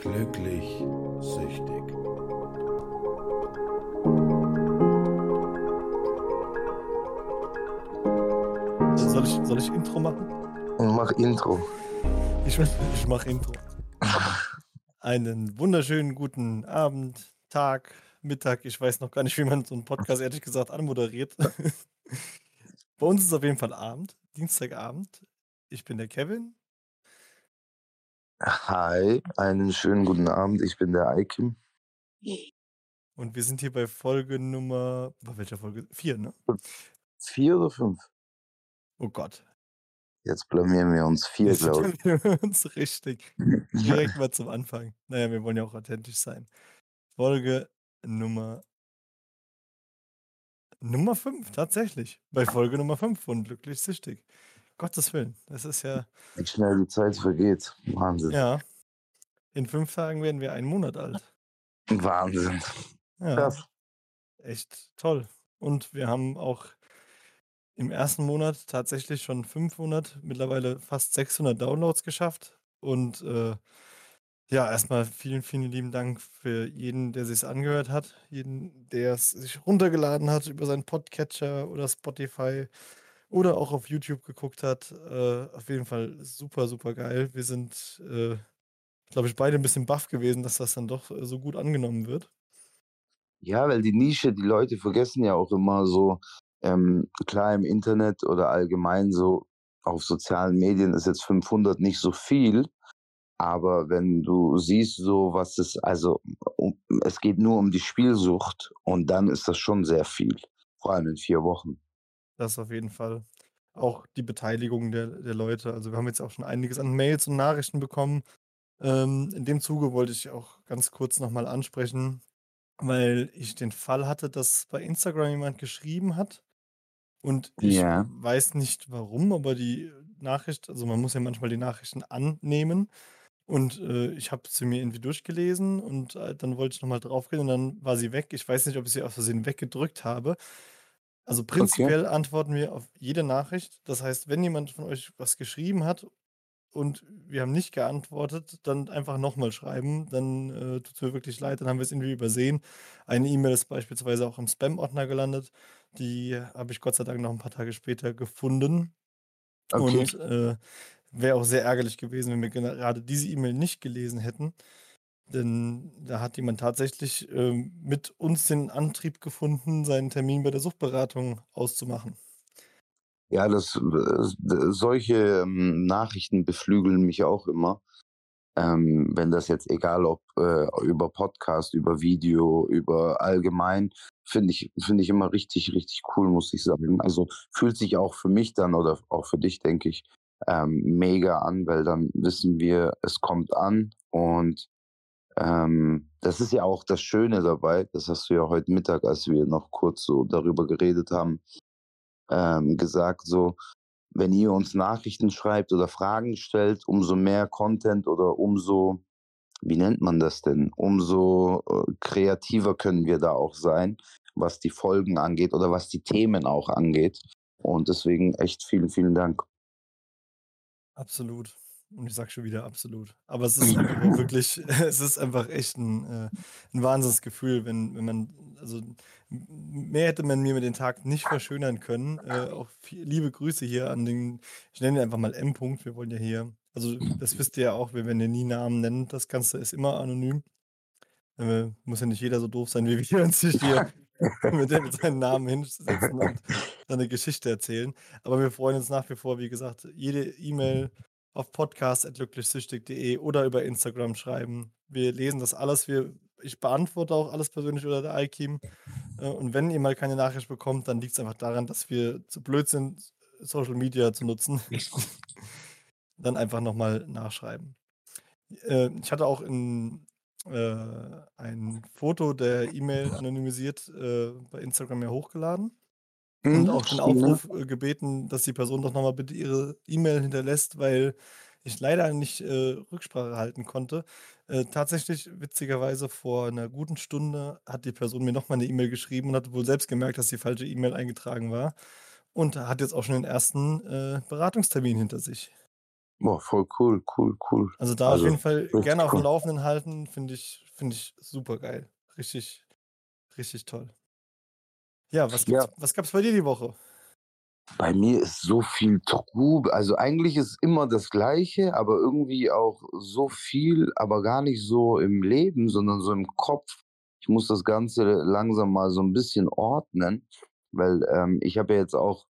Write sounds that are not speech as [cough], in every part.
Glücklich süchtig. Soll ich, soll ich Intro machen? Mach Intro. Ich, ich mache Intro. Einen wunderschönen guten Abend, Tag, Mittag. Ich weiß noch gar nicht, wie man so einen Podcast ehrlich gesagt anmoderiert. [laughs] Bei uns ist es auf jeden Fall Abend, Dienstagabend. Ich bin der Kevin. Hi, einen schönen guten Abend. Ich bin der Aikim. Und wir sind hier bei Folge Nummer. Bei welcher Folge? Vier, ne? Vier oder fünf? Oh Gott. Jetzt blamieren wir uns. Vier, glaube ich. stellen wir uns richtig. [laughs] Direkt mal zum Anfang. Naja, wir wollen ja auch authentisch sein. Folge Nummer. Nummer 5, tatsächlich. Bei Folge Nummer 5 von Glücklich Süchtig. Gottes Willen. Das ist ja. Wie schnell die Zeit vergeht. Wahnsinn. Ja. In fünf Tagen werden wir einen Monat alt. Wahnsinn. Ja. Krass. Echt toll. Und wir haben auch im ersten Monat tatsächlich schon 500, mittlerweile fast 600 Downloads geschafft. Und äh, ja, erstmal vielen, vielen lieben Dank für jeden, der sich angehört hat, jeden, der es sich runtergeladen hat über seinen Podcatcher oder Spotify oder auch auf YouTube geguckt hat. Äh, auf jeden Fall super, super geil. Wir sind, äh, glaube ich, beide ein bisschen baff gewesen, dass das dann doch äh, so gut angenommen wird. Ja, weil die Nische, die Leute vergessen ja auch immer so, ähm, klar im Internet oder allgemein so auf sozialen Medien ist jetzt 500 nicht so viel, aber wenn du siehst so, was es, also um, es geht nur um die Spielsucht und dann ist das schon sehr viel, vor allem in vier Wochen. Das auf jeden Fall. Auch die Beteiligung der, der Leute. Also wir haben jetzt auch schon einiges an Mails und Nachrichten bekommen. Ähm, in dem Zuge wollte ich auch ganz kurz nochmal ansprechen, weil ich den Fall hatte, dass bei Instagram jemand geschrieben hat. Und ich Ja. weiß nicht warum, aber die Nachricht, also man muss ja manchmal die Nachrichten annehmen. Und äh, ich habe sie mir irgendwie durchgelesen und äh, dann wollte ich nochmal draufgehen und dann war sie weg. Ich weiß nicht, ob ich sie aus Versehen weggedrückt habe. Also Okay. prinzipiell antworten wir auf jede Nachricht. Das heißt, wenn jemand von euch was geschrieben hat und wir haben nicht geantwortet, dann einfach nochmal schreiben. Dann äh, tut es mir wirklich leid, dann haben wir es irgendwie übersehen. Eine E-Mail ist beispielsweise auch im Spam-Ordner gelandet. Die habe ich Gott sei Dank noch ein paar Tage später gefunden. Okay. Und äh, wäre auch sehr ärgerlich gewesen, wenn wir gerade diese E-Mail nicht gelesen hätten. Denn da hat jemand tatsächlich ähm, mit uns den Antrieb gefunden, seinen Termin bei der Suchtberatung auszumachen. Ja, das, solche ähm, Nachrichten beflügeln mich auch immer. Ähm, wenn das jetzt egal ob äh, über Podcast, über Video, über allgemein, finde ich, finde ich immer richtig, richtig cool, muss ich sagen. Also fühlt sich auch für mich dann oder auch für dich, denke ich, ähm, mega an, weil dann wissen wir, es kommt an und ähm, das ist ja auch das Schöne dabei, das hast du ja heute Mittag, als wir noch kurz so darüber geredet haben, ähm, gesagt, so, wenn ihr uns Nachrichten schreibt oder Fragen stellt, umso mehr Content oder umso, wie nennt man das denn, umso äh, kreativer können wir da auch sein, was die Folgen angeht oder was die Themen auch angeht. Und deswegen echt vielen, vielen Dank. Absolut. Und ich sage schon wieder absolut. Aber es ist einfach wirklich, [laughs] es ist einfach echt ein, äh, ein Wahnsinnsgefühl, wenn, wenn man, also mehr hätte man mir mit den Tag nicht verschönern können. Äh, auch viel, liebe Grüße hier an den, ich nenne ihn einfach mal M. -Punkt. Wir wollen ja hier, also das wisst ihr ja auch, wir werden ja nie Namen nennen. Das Ganze ist immer anonym. Äh, muss ja nicht jeder so doof sein, wie wir uns sich hier [laughs] mit, dem, mit seinen Namen hinsetzen und seine Geschichte erzählen. Aber wir freuen uns nach wie vor, wie gesagt, jede E-Mail auf podcast.glücklichsüchtig.de oder über Instagram schreiben. Wir lesen das alles. Wir, ich beantworte auch alles persönlich oder der iKeam. Äh, Und wenn ihr mal keine Nachricht bekommt, dann liegt es einfach daran, dass wir zu blöd sind, Social Media zu nutzen. [laughs] dann einfach nochmal nachschreiben. Äh, Ich hatte auch in, äh, ein Foto der E-Mail anonymisiert äh, bei Instagram ja hochgeladen und Hm, auch den ne? Aufruf äh, gebeten, dass die Person doch nochmal bitte ihre E-Mail hinterlässt, weil ich leider nicht äh, Rücksprache halten konnte. Äh, tatsächlich, witzigerweise, vor einer guten Stunde hat die Person mir nochmal eine E-Mail geschrieben und hat wohl selbst gemerkt, dass die falsche E-Mail eingetragen war und hat jetzt auch schon den ersten äh, Beratungstermin hinter sich. Boah, voll cool, cool, cool. Also da auf Also, jeden Fall gerne auf dem cool. Laufenden halten, finde ich, finde ich super geil. Richtig, richtig toll. Ja, was gibt's, Ja, was gab's bei dir die Woche? bei mir ist so viel Trubel. Also eigentlich ist immer das Gleiche, aber irgendwie auch so viel, aber gar nicht so im Leben, sondern so im Kopf. Ich muss das Ganze langsam mal so ein bisschen ordnen, weil ähm, ich habe ja jetzt auch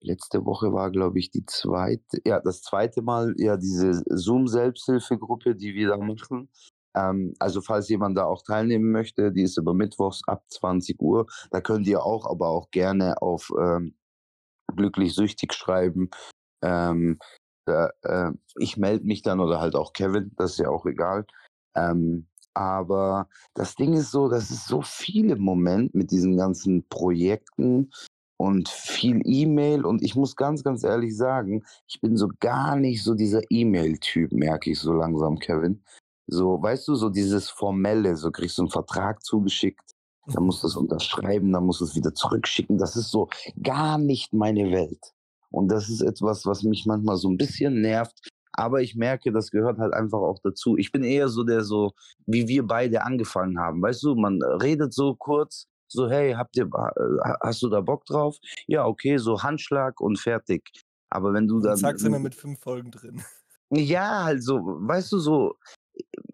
letzte Woche war, glaube ich, die zweite, ja, das zweite Mal ja diese Zoom-Selbsthilfegruppe, die wir da machen. Ähm, also falls jemand da auch teilnehmen möchte, die ist immer mittwochs ab 20 Uhr. Da könnt ihr auch, aber auch gerne auf ähm, glücklich süchtig schreiben. Ähm, da, äh, ich melde mich dann oder halt auch Kevin, das ist ja auch egal. Ähm, aber das Ding ist so, das ist so viel im Moment mit diesen ganzen Projekten und viel E-Mail. Und ich muss ganz, ganz ehrlich sagen, ich bin so gar nicht so dieser E-Mail-Typ, merke ich so langsam, Kevin. So, weißt du, so dieses Formelle, so kriegst du einen Vertrag zugeschickt, dann musst du es unterschreiben, dann musst du es wieder zurückschicken. Das ist so gar nicht meine Welt. Und das ist etwas, was mich manchmal so ein bisschen nervt. Aber ich merke, das gehört halt einfach auch dazu. Ich bin eher so der so, wie wir beide angefangen haben. Weißt du, man redet so kurz, so, hey, habt ihr, äh, hast du da Bock drauf? Ja, okay, so Handschlag und fertig. Aber wenn du dann, zack, sind wir mit fünf Folgen drin. ja, halt so, weißt du, so,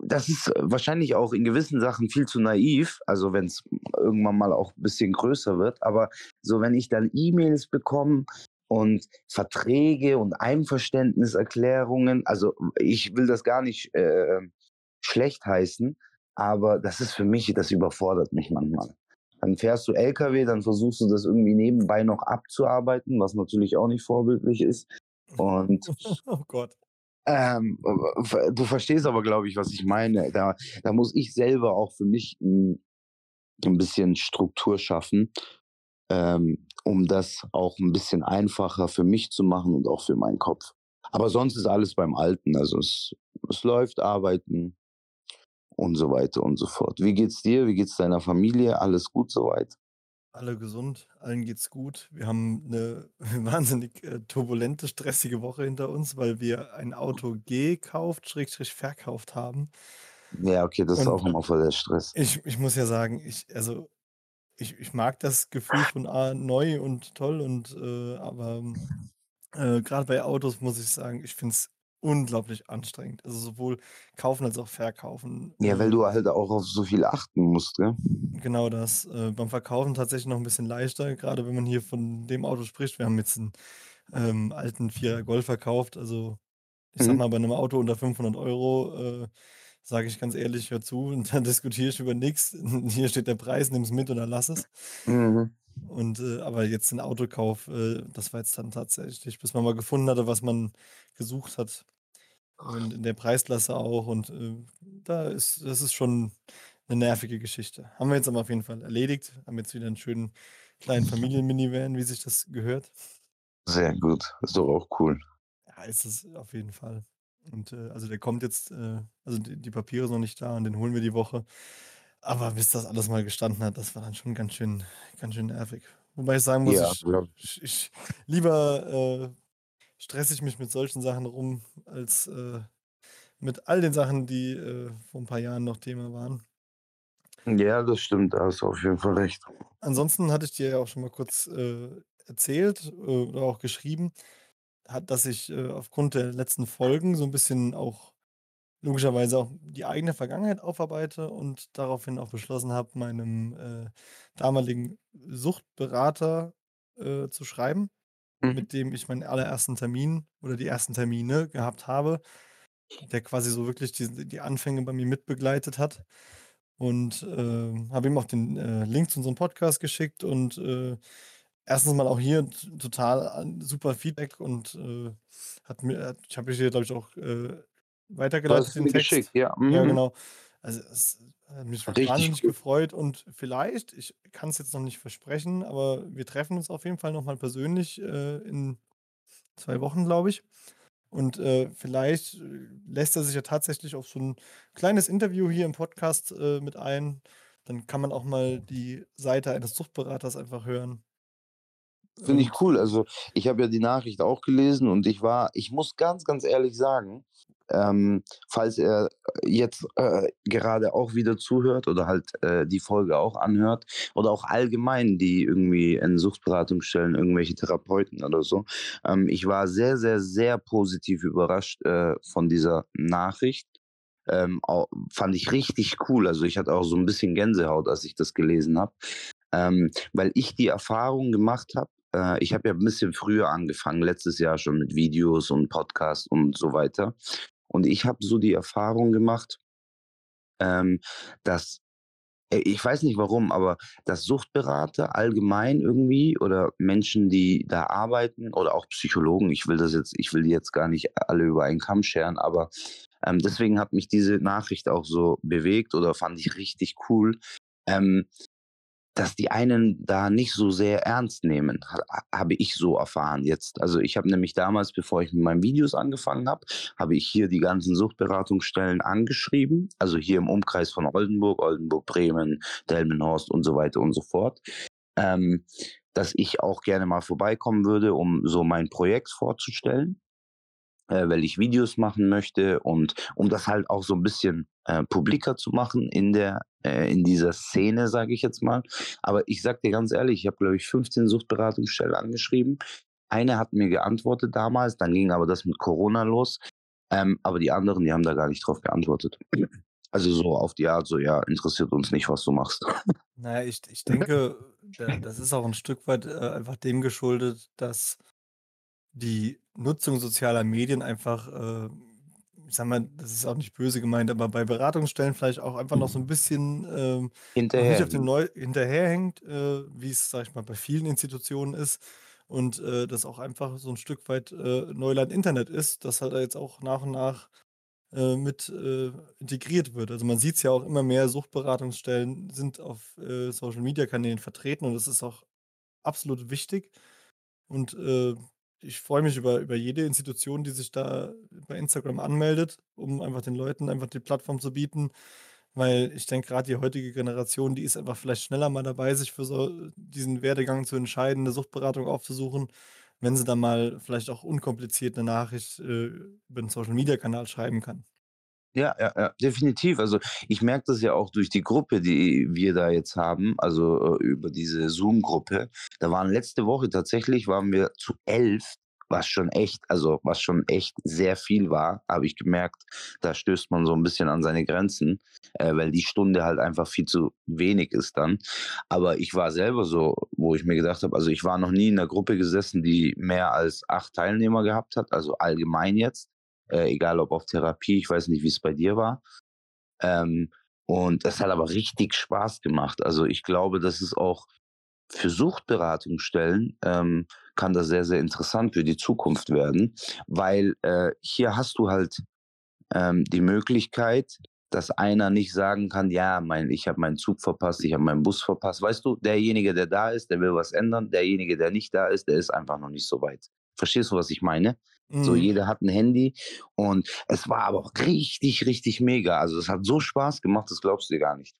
das ist wahrscheinlich auch in gewissen Sachen viel zu naiv, also wenn es irgendwann mal auch ein bisschen größer wird, aber so, wenn ich dann E-Mails bekomme und Verträge und Einverständniserklärungen, also ich will das gar nicht äh, schlecht heißen, aber das ist für mich, das überfordert mich manchmal. Dann fährst du LKW, dann versuchst du das irgendwie nebenbei noch abzuarbeiten, was natürlich auch nicht vorbildlich ist. Und [laughs] oh Gott. Ähm, du verstehst aber, glaube ich, was ich meine. Da, da muss ich selber auch für mich ein, ein bisschen Struktur schaffen, ähm, um das auch ein bisschen einfacher für mich zu machen und auch für meinen Kopf. Aber sonst ist alles beim Alten. Also es, es läuft, arbeiten und so weiter und so fort. Wie geht's dir? Wie geht's deiner Familie? Alles gut soweit? Alle gesund, allen geht's gut. Wir haben eine [laughs] wahnsinnig äh, turbulente, stressige Woche hinter uns, weil wir ein Auto gekauft, schrägstrich verkauft haben. Ja, okay, das ist Und auch immer voll der Stress. ich, ich muss ja sagen, ich, also ich, ich mag das Gefühl von ah, neu und toll und äh, aber äh, gerade bei Autos muss ich sagen, ich finde es unglaublich anstrengend. Also sowohl kaufen als auch verkaufen. Ja, weil Äh, du halt auch auf so viel achten musst, gell? Genau das. Äh, beim Verkaufen tatsächlich noch ein bisschen leichter, gerade wenn man hier von dem Auto spricht. Wir haben jetzt einen ähm, alten 4er Golf verkauft. Also, ich Mhm. mal, bei einem Auto unter 500 Euro äh, sage ich ganz ehrlich: „Hör zu“, [laughs] und dann diskutiere ich über nichts. [laughs] Hier steht der Preis, nimm es mit oder lass es. Mhm. Und, äh, aber jetzt 'n Autokauf, äh, das war jetzt dann tatsächlich, bis man mal gefunden hatte, was man gesucht hat und in der Preisklasse auch und, äh, da ist das ist schon 'ne nervige Geschichte. Haben wir jetzt aber auf jeden Fall erledigt, haben jetzt wieder 'n schönen kleinen Familien-Minivan, wie sich das gehört. Sehr gut. Ist doch auch cool. Ja, ist es auf jeden Fall. Und, äh, also der kommt jetzt, äh also die die Papiere sind noch nicht da und den holen wir die Woche. Aber bis das alles mal gestanden hat, das war dann schon ganz schön ganz schön nervig. Wobei ich sagen muss, Ja, ich ich ich lieber, äh, stresse ich mich mit solchen Sachen rum, als, äh, mit all den Sachen, die, äh, vor 'n paar Jahren noch Thema waren. Ja, das stimmt, da hast du auf jeden Fall recht. Ansonsten hatte ich dir ja auch schon mal kurz, äh, erzählt, äh, oder auch geschrieben, hat dass ich, äh, aufgrund der letzten Folgen so 'n bisschen auch logischerweise auch die eigene Vergangenheit aufarbeite und daraufhin auch beschlossen habe, meinem, äh, damaligen Suchtberater, zu schreiben, Mhm. mit dem ich meinen allerersten Termin oder die ersten Termine gehabt habe, der quasi so wirklich diese die Anfänge bei mir mitbegleitet hat. Und, ähm, habe ihm auch den, äh, Link zu unserem Podcast geschickt und, äh, erstens mal auch hier total an super Feedback und, äh, hat mir ich habe dir, glaube ich, auch, äh, weitergeleitet den mir geschickt, Text. ja. Ja, Mhm. genau. Also, es hat mich Richtig wahnsinnig gut. gefreut und vielleicht, ich kann's jetzt noch nicht versprechen, aber wir treffen uns auf jeden Fall noch mal persönlich, äh, in 2 Wochen, glaube ich. Und, äh, vielleicht, äh, lässt er sich ja tatsächlich auf so 'n kleines Interview hier im Podcast, äh, mit ein. Dann kann man auch mal die Seite eines Suchtberaters einfach hören. Finde ich cool. Also ich habe ja die Nachricht auch gelesen und ich war, ich muss ganz, ganz ehrlich sagen, ähm, falls er jetzt äh, gerade auch wieder zuhört oder halt äh, die Folge auch anhört oder auch allgemein, die irgendwie in Suchtberatung stellen, irgendwelche Therapeuten oder so. Ähm, ich war sehr, sehr, sehr positiv überrascht äh, von dieser Nachricht. Ähm, au- fand ich richtig cool. Also ich hatte auch so ein bisschen Gänsehaut, als ich das gelesen habe, ähm, weil ich die Erfahrung gemacht habe. Äh, ich habe ja ein bisschen früher angefangen, letztes Jahr schon mit Videos und Podcasts und so weiter. Und ich habe so die Erfahrung gemacht, ähm, dass äh, ich weiß nicht warum, aber dass Suchtberater allgemein irgendwie oder Menschen, die da arbeiten oder auch Psychologen, ich will das jetzt, ich will die jetzt gar nicht alle über einen Kamm scheren, aber ähm, deswegen hat mich diese Nachricht auch so bewegt oder fand ich richtig cool, ähm, dass die einen da nicht so sehr ernst nehmen, ha habe ich so erfahren jetzt. Also, ich habe nämlich damals, bevor ich mit meinen Videos angefangen habe, habe ich hier die ganzen Suchtberatungsstellen angeschrieben, also hier im Umkreis von Oldenburg, Oldenburg, Bremen, Delmenhorst und so weiter und so fort, ähm, dass ich auch gerne mal vorbeikommen würde, um so mein Projekt vorzustellen äh, weil ich Videos machen möchte und um das halt auch so ein bisschen äh, publiker zu machen in der äh, in dieser Szene, sage ich jetzt mal. Aber ich sag dir ganz ehrlich, ich habe, glaube ich, 15 Suchtberatungsstellen angeschrieben. Eine hat mir geantwortet damals, dann ging aber das mit Corona los. Ähm, aber die anderen, die haben da gar nicht drauf geantwortet. Also so auf die Art, so ja, interessiert uns nicht, was du machst. na ja, ich ich [laughs] denke, da das ist auch ein Stück weit, äh, einfach dem geschuldet, dass die Nutzung sozialer Medien einfach, äh, ich sage mal, das ist auch nicht böse gemeint, aber bei Beratungsstellen vielleicht auch einfach noch so ein bisschen, ähm, noch nicht auf dem Hinterherhinkt. Neu hinterherhängt, äh, wie es, sage ich mal, bei vielen Institutionen ist und, äh, das auch einfach so ein Stück weit, äh, Neuland Internet ist, das halt jetzt auch nach und nach, äh, mit, äh, integriert wird. Also, man sieht es ja auch immer mehr, Suchtberatungsstellen sind auf, äh, Social-Media-Kanälen vertreten und das ist auch absolut wichtig. Und, äh, ich freue mich über über jede Institution, die sich da bei Instagram anmeldet, um einfach den Leuten einfach die Plattform zu bieten, weil ich denke, gerade die heutige Generation, die ist einfach vielleicht schneller mal dabei, sich für so diesen Werdegang zu entscheiden, 'ne Suchtberatung aufzusuchen, wenn sie dann mal vielleicht auch unkompliziert 'ne Nachricht, äh, über 'n Social-Media-Kanal schreiben kann. Ja, ja, ja, definitiv. Also, ich merke das ja auch durch die Gruppe, die wir da jetzt haben, also, äh, über diese Zoom-Gruppe. Da waren letzte Woche tatsächlich waren wir zu 11, was schon echt also, was schon echt sehr viel war, habe ich gemerkt. Da stößt man so ein bisschen an seine Grenzen, äh, weil die Stunde halt einfach viel zu wenig ist dann. Aber ich war selber so, wo ich mir gedacht habe also, ich war noch nie in 'ner Gruppe gesessen, die mehr als 8 Teilnehmer gehabt hat, also, allgemein jetzt äh, egal ob auf Therapie, ich weiß nicht, wie es bei dir war. Ähm, und das hat aber richtig Spaß gemacht. Also ich glaube, das ist auch für Suchtberatungsstellen ähm, kann das sehr, sehr interessant für die Zukunft werden, weil äh, hier hast du halt ähm, die Möglichkeit, dass einer nicht sagen kann, ja, mein, ich habe meinen Zug verpasst, ich habe meinen Bus verpasst. Weißt du, derjenige, der da ist, der will was ändern. Derjenige, der nicht da ist, der ist einfach noch nicht so weit. Verstehst du, was ich meine? So, Mhm. jeder hat ein Handy und es war aber auch richtig, richtig mega. Also es hat so Spaß gemacht, das glaubst du dir gar nicht.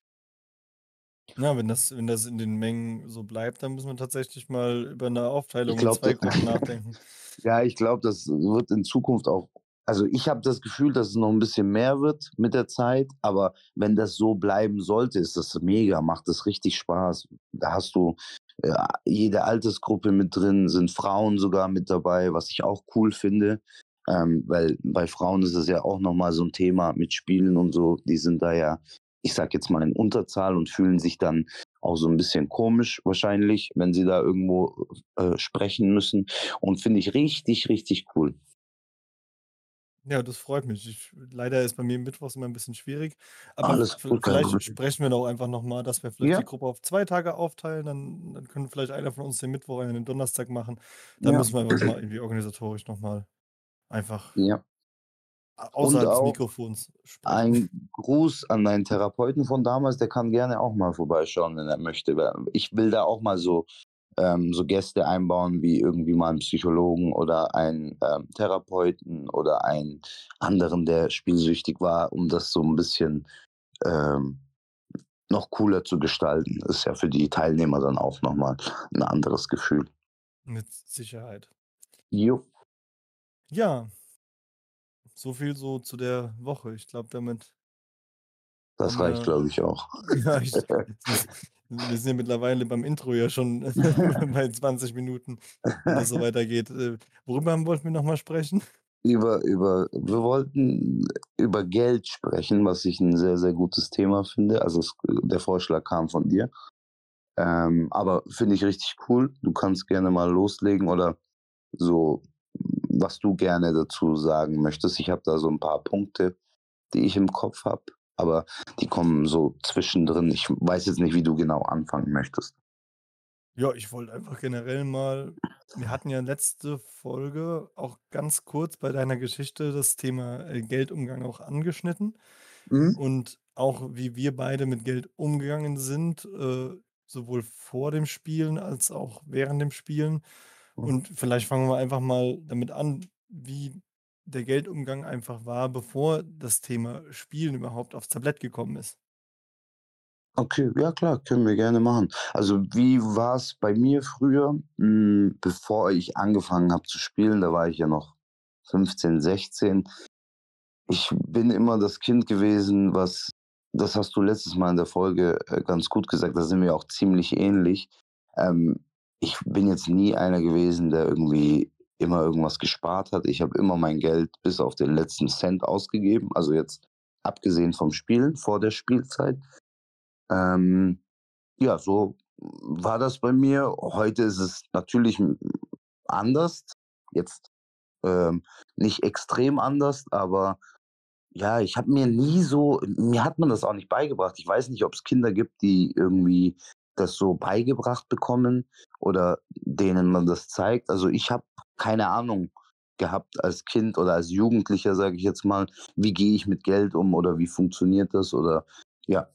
Ja, wenn das wenn das in den Mengen so bleibt, dann müssen wir tatsächlich mal über 'ne Ich Aufteilung in glaube, 2 das Gruppen [laughs] nachdenken. ja, ich glaube, das wird in Zukunft auch also ich habe das Gefühl, dass es noch ein bisschen mehr wird mit der Zeit, aber wenn das so bleiben sollte, ist das mega, macht das richtig Spaß. Da hast du, ja, jede Altersgruppe mit drin, sind Frauen sogar mit dabei, was ich auch cool finde, ähm, weil bei Frauen ist es ja auch noch mal so ein Thema mit Spielen und so. Die sind da ja, ich sage jetzt mal, in Unterzahl und fühlen sich dann auch so ein bisschen komisch wahrscheinlich, wenn sie da irgendwo, äh, sprechen müssen und finde ich richtig, richtig cool. Ja, das freut mich. Ich leider ist bei mir mittwochs immer 'n bisschen schwierig, aber Alles gut, vielleicht Problem. sprechen wir doch einfach noch mal, dass wir vielleicht die Ja, Gruppe auf 2 Tage aufteilen, dann dann können vielleicht einer von uns den Mittwoch, einer den Donnerstag machen. Da ja, müssen wir einfach mal [clears throat] irgendwie organisatorisch noch mal einfach ja. außerhalb des Mikrofons sprechen. ein Gruß an deinen Therapeuten von damals, der kann gerne auch mal vorbeischauen, wenn er möchte, ich will da auch mal so ähm, so Gäste einbauen, wie irgendwie mal 'n Psychologen oder einen, ähm, Therapeuten oder einen anderen, der spielsüchtig war, um das so 'n bisschen, ähm, noch cooler zu gestalten. Ist ja für die Teilnehmer dann auch noch mal 'n anderes Gefühl. Mit Sicherheit. Jo. Ja. So viel so zu der Woche. Ich glaube, damit Das reicht, glaube ich, auch. [laughs] ja, ich wir sind ja mittlerweile beim Intro ja schon [laughs] bei 20 Minuten, wenn das so [laughs] weitergeht. Äh, worüber wollten wir noch mal sprechen? Über über wir wollten über Geld sprechen, was ich 'n sehr, sehr gutes Thema finde. Also, es der Vorschlag kam von dir. Ähm, aber finde ich richtig cool. Du kannst gerne mal loslegen oder so, was du gerne dazu sagen möchtest. Ich habe da so 'n paar Punkte, die ich im Kopf habe, aber die kommen so zwischendrin. Ich weiß jetzt nicht, wie du genau anfangen möchtest. Ja, ich wollte einfach generell mal wir hatten ja letzte Folge auch ganz kurz bei deiner Geschichte das Thema, äh, Geldumgang auch angeschnitten Mhm. und auch wie wir beide mit Geld umgegangen sind, äh, sowohl vor dem Spielen als auch während dem Spielen. Mhm. Und vielleicht fangen wir einfach mal damit an, wie der Geldumgang einfach war, bevor das Thema Spielen überhaupt aufs Tablett gekommen ist. Okay, ja klar, können wir gerne machen. Also, wie war's bei mir früher? Hm, bevor ich angefangen habe zu spielen, da war ich ja noch 15, 16. Ich bin immer das Kind gewesen, was das hast du letztes Mal in der Folge, äh, ganz gut gesagt, da sind wir auch ziemlich ähnlich. Ähm, ich bin jetzt nie einer gewesen, der irgendwie immer irgendwas gespart hat. Ich habe immer mein Geld bis auf den letzten Cent ausgegeben, also jetzt abgesehen vom Spielen vor der Spielzeit. Ähm, ja, so war das bei mir. Heute ist es natürlich, anders. Jetzt, ähm, nicht extrem anders, aber ja, ich habe mir nie so mir hat man das auch nicht beigebracht. Ich weiß nicht, ob's Kinder gibt, die irgendwie das so beigebracht bekommen oder denen man das zeigt. Also, ich habe keine Ahnung gehabt als Kind oder als Jugendlicher, sage ich jetzt mal, wie gehe ich mit Geld um oder wie funktioniert das oder ja.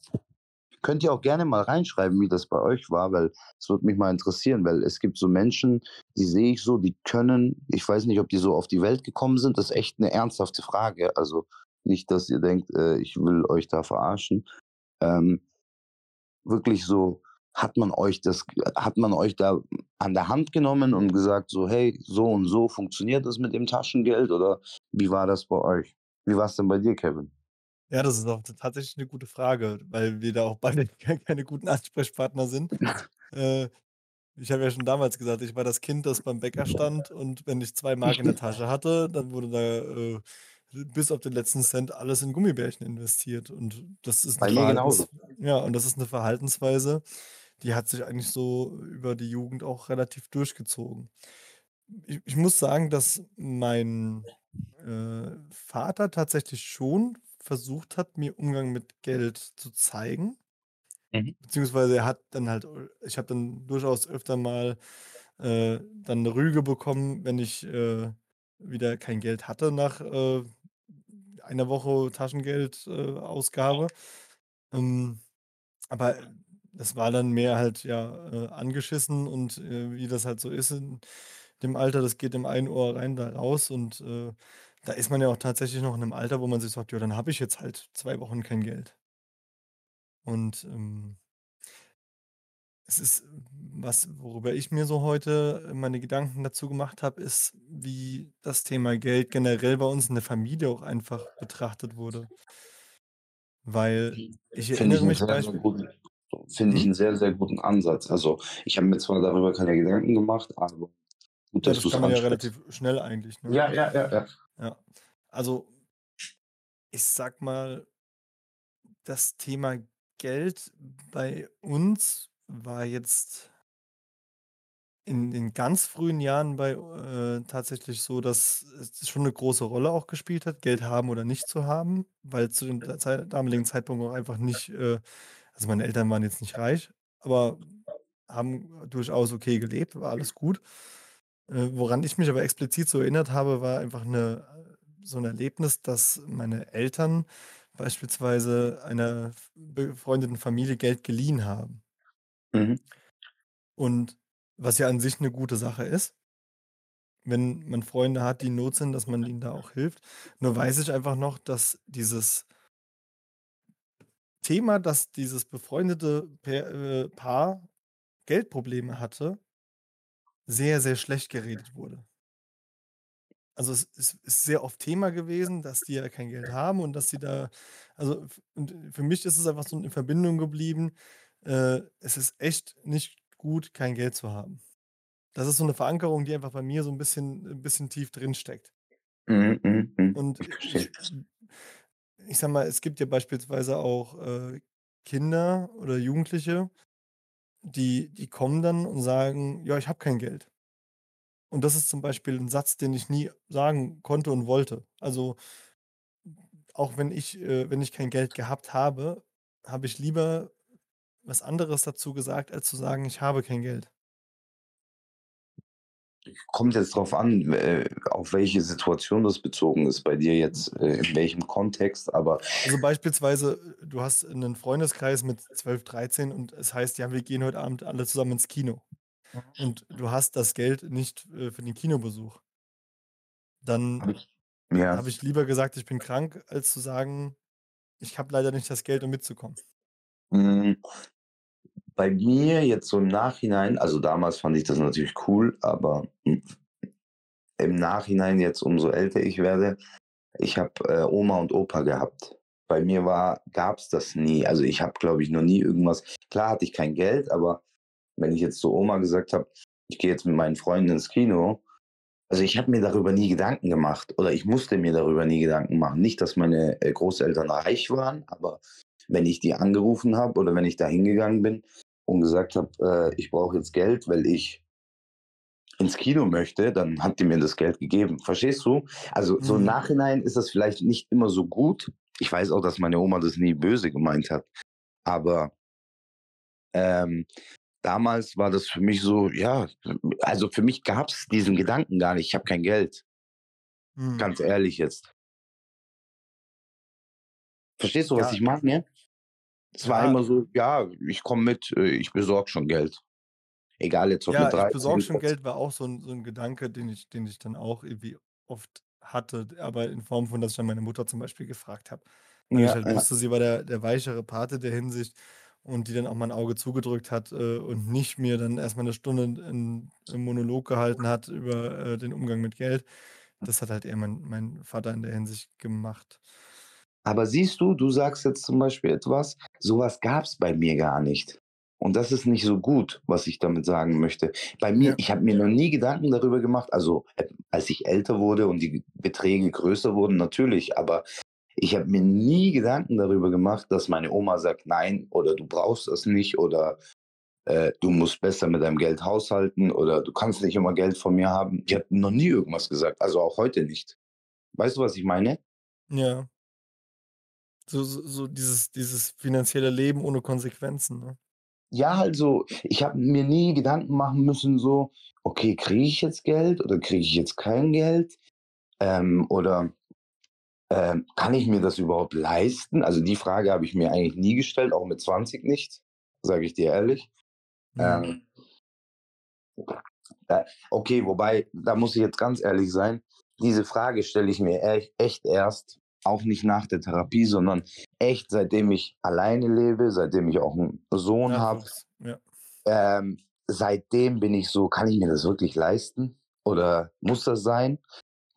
Könnt ihr auch gerne mal reinschreiben, wie das bei euch war, weil es würde mich mal interessieren, weil es gibt so Menschen, die sehe ich so, die können ich weiß nicht, ob die so auf die Welt gekommen sind. Das ist echt 'ne ernsthafte Frage. Also, nicht, dass ihr denkt, äh, ich will euch da verarschen. Ähm, wirklich so, hat man euch das hat man euch da an der Hand genommen und gesagt so: „Hey, so und so funktioniert das mit dem Taschengeld“, oder wie war das bei euch? Wie war's denn bei dir, Kevin? Ja, das ist auch tatsächlich 'ne gute Frage, weil wir da auch beide [laughs] kei keine guten Ansprechpartner sind. [laughs] Äh, ich habe ja schon damals gesagt, ich war das Kind, das beim Bäcker stand und wenn ich 2 Mark in der [laughs] Tasche hatte, dann wurde da, äh, bis auf den letzten Cent alles in Gummibärchen investiert. Und das ist Bei mir genauso. Ja, und das ist 'ne Verhaltensweise, die hat sich eigentlich so über die Jugend auch relativ durchgezogen. Ich ich muss sagen, dass mein, äh, Vater tatsächlich schon versucht hat, mir Umgang mit Geld zu zeigen. Mhm. Beziehungsweise er hat dann halt ich habe dann durchaus öfter mal, äh, dann 'ne Rüge bekommen, wenn ich, äh, wieder kein Geld hatte nach, äh, einer Woche Taschengeld äh. Ähm, aber das war dann mehr halt, ja, äh, angeschissen und, äh, wie das halt so ist in dem Alter, das geht im einen Ohr rein, da raus und, äh, da ist man ja auch tatsächlich noch in 'nem Alter, wo man sich sagt: „Ja, dann habe ich jetzt halt 2 Wochen kein Geld.“ Und, ähm es ist was, worüber ich mir so heute meine Gedanken dazu gemacht habe, ist, wie das Thema Geld generell bei uns in der Familie auch einfach betrachtet wurde. Weil ich Finde ich erinnere 'n mich sehr, sehr beispiel guten finde ich Mhm. 'n sehr, sehr guten Ansatz. Also, ich habe mir zwar darüber keine Gedanken gemacht, aber gut, Ja, dass das du's kann man ja relativ schnell eigentlich, ne? Ja, ja, ja, ja. Ja. Also ich sage mal das Thema Geld bei uns war jetzt in den ganz frühen Jahren bei äh, tatsächlich so, dass es schon 'ne große Rolle auch gespielt hat, Geld haben oder nicht zu haben, weil zu dem damaligen Zeitpunkt auch einfach nicht äh, also meine Eltern waren jetzt nicht reich, aber haben durchaus okay gelebt, war alles gut. Äh, woran ich mich aber explizit so erinnert habe, war einfach 'ne so 'n Erlebnis, dass meine Eltern beispielsweise einer befreundeten Familie Geld geliehen haben. Mhm. Und was ja an sich 'ne gute Sache ist wenn man Freunde hat, die in Not sind, dass man ihnen da auch hilft. Nur weiß ich einfach noch, dass dieses Thema, dass dieses befreundete äh, Paar Geldprobleme hatte sehr, sehr schlecht geredet wurde. Also, es ist sehr oft Thema gewesen, dass die ja kein Geld haben und dass sie da also, für mich ist es einfach so in Verbindung geblieben, äh, es ist echt nicht gut, kein Geld zu haben. Das ist so 'ne Verankerung, die einfach bei mir so 'n bisschen 'n bisschen tief drinsteckt. Mhm, mhm, mhm. Und Ich. Ich sage mal, es gibt ja beispielsweise auch, äh, Kinder oder Jugendliche, die die kommen dann und sagen: „Ja, ich habe kein Geld.“ Und das ist zum Beispiel 'n Satz, den ich nie sagen konnte und wollte. Also, auch wenn ich äh, wenn ich kein Geld gehabt habe, habe ich lieber was anderes dazu gesagt, als zu sagen: „Ich habe kein Geld.“ Kommt jetzt drauf an, äh, auf welche Situation das bezogen ist bei dir jetzt, äh, in welchem Kontext, aber Also, beispielsweise, du hast 'nen Freundeskreis mit 12, 13 und es heißt: „Ja, wir gehen heute Abend alle zusammen ins Kino.“ Und du hast das Geld nicht, äh, für den Kinobesuch. Dann Habe ich ja. habe ich lieber gesagt: „Ich bin krank“, als zu sagen: „Ich habe leider nicht das Geld, um mitzukommen.“ Hm. Bei mir jetzt so im Nachhinein also, damals fand ich das natürlich cool, aber, im Nachhinein jetzt, umso älter ich werde ich habe, äh, Oma und Opa gehabt. Bei mir war gab's das nie. Also, ich habe, glaube ich, noch nie irgendwas klar hatte ich kein Geld, aber wenn ich jetzt zur Oma gesagt habe: „Ich gehe jetzt mit meinen Freunden ins Kino“ also, ich habe mir darüber nie Gedanken gemacht oder ich musste mir darüber nie Gedanken machen. Nicht, dass meine, äh, Großeltern reich waren, aber wenn ich die angerufen habe oder wenn ich da hingegangen bin und gesagt habe: „Äh, ich brauche jetzt Geld, weil ich“ „ins Kino möchte“, dann hat die mir das Geld gegeben. Verstehst du? Also, so im Mhm. Nachhinein ist das vielleicht nicht immer so gut. Ich weiß auch, dass meine Oma das nie böse gemeint hat, aber ähm, damals war das für mich so ja, also, für mich gab's diesen Gedanken gar nicht: „Ich habe kein Geld.“ Mhm. Ganz ehrlich jetzt. Verstehst du, was Ja. ich meine? Es war Ja. immer so: „Ja, ich komme mit, äh, ich besorge schon Geld.“ Egal jetzt ob Ja, mit ich besorge 13, schon 14. Geld war auch so 'n so 'n Gedanke, den ich den ich dann auch irgendwie oft hatte, aber in Form von, dass ich dann meine Mutter zum Beispiel gefragt habe, weil ich Ja, halt ja. wusste, sie war der der weichere Part in der Hinsicht und die dann auch mal 'n Auge zugedrückt hat, äh, und nicht mir dann erst mal 'ne Stunde 'n 'n Monolog gehalten hat über, äh, den Umgang mit Geld. Das hat halt eher mein mein Vater in der Hinsicht gemacht. Aber siehst du, du sagst jetzt zum Beispiel etwas, so was gab's bei mir gar nicht. Und das ist nicht so gut, was ich damit sagen möchte. Bei mir Ja. ich habe mir noch nie Gedanken darüber gemacht also, äh, als ich älter wurde und die Beträge größer wurden, natürlich, aber ich habe mir nie Gedanken darüber gemacht, dass meine Oma sagt: „Nein“ oder „Du brauchst das nicht“ oder, äh, „Du musst besser mit deinem Geld haushalten“ oder „Du kannst nicht immer Geld von mir haben.“ Die hat noch nie irgendwas gesagt, also, auch heute nicht. Weißt du, was ich meine? Ja. So so so dieses dieses finanzielle Leben ohne Konsequenzen, ne? Ja, also, ich habe mir nie Gedanken machen müssen so: „Okay, kriege ich jetzt Geld oder kriege ich jetzt kein Geld?“ Ähm, oder, ähm, „Kann ich mir das überhaupt leisten?“ Also, die Frage habe ich mir eigentlich nie gestellt, auch mit 20 nicht, sage ich dir ehrlich. Mhm. Ähm äh, okay, wobei, da muss ich jetzt ganz ehrlich sein, diese Frage stelle ich mir ech echt erst auch nicht nach der Therapie, sondern echt, seitdem ich alleine lebe, seitdem ich auch 'n Sohn habe. Nachwuchs, ja. Ähm, seitdem bin ich so: „Kann ich mir das wirklich leisten oder muss das sein?“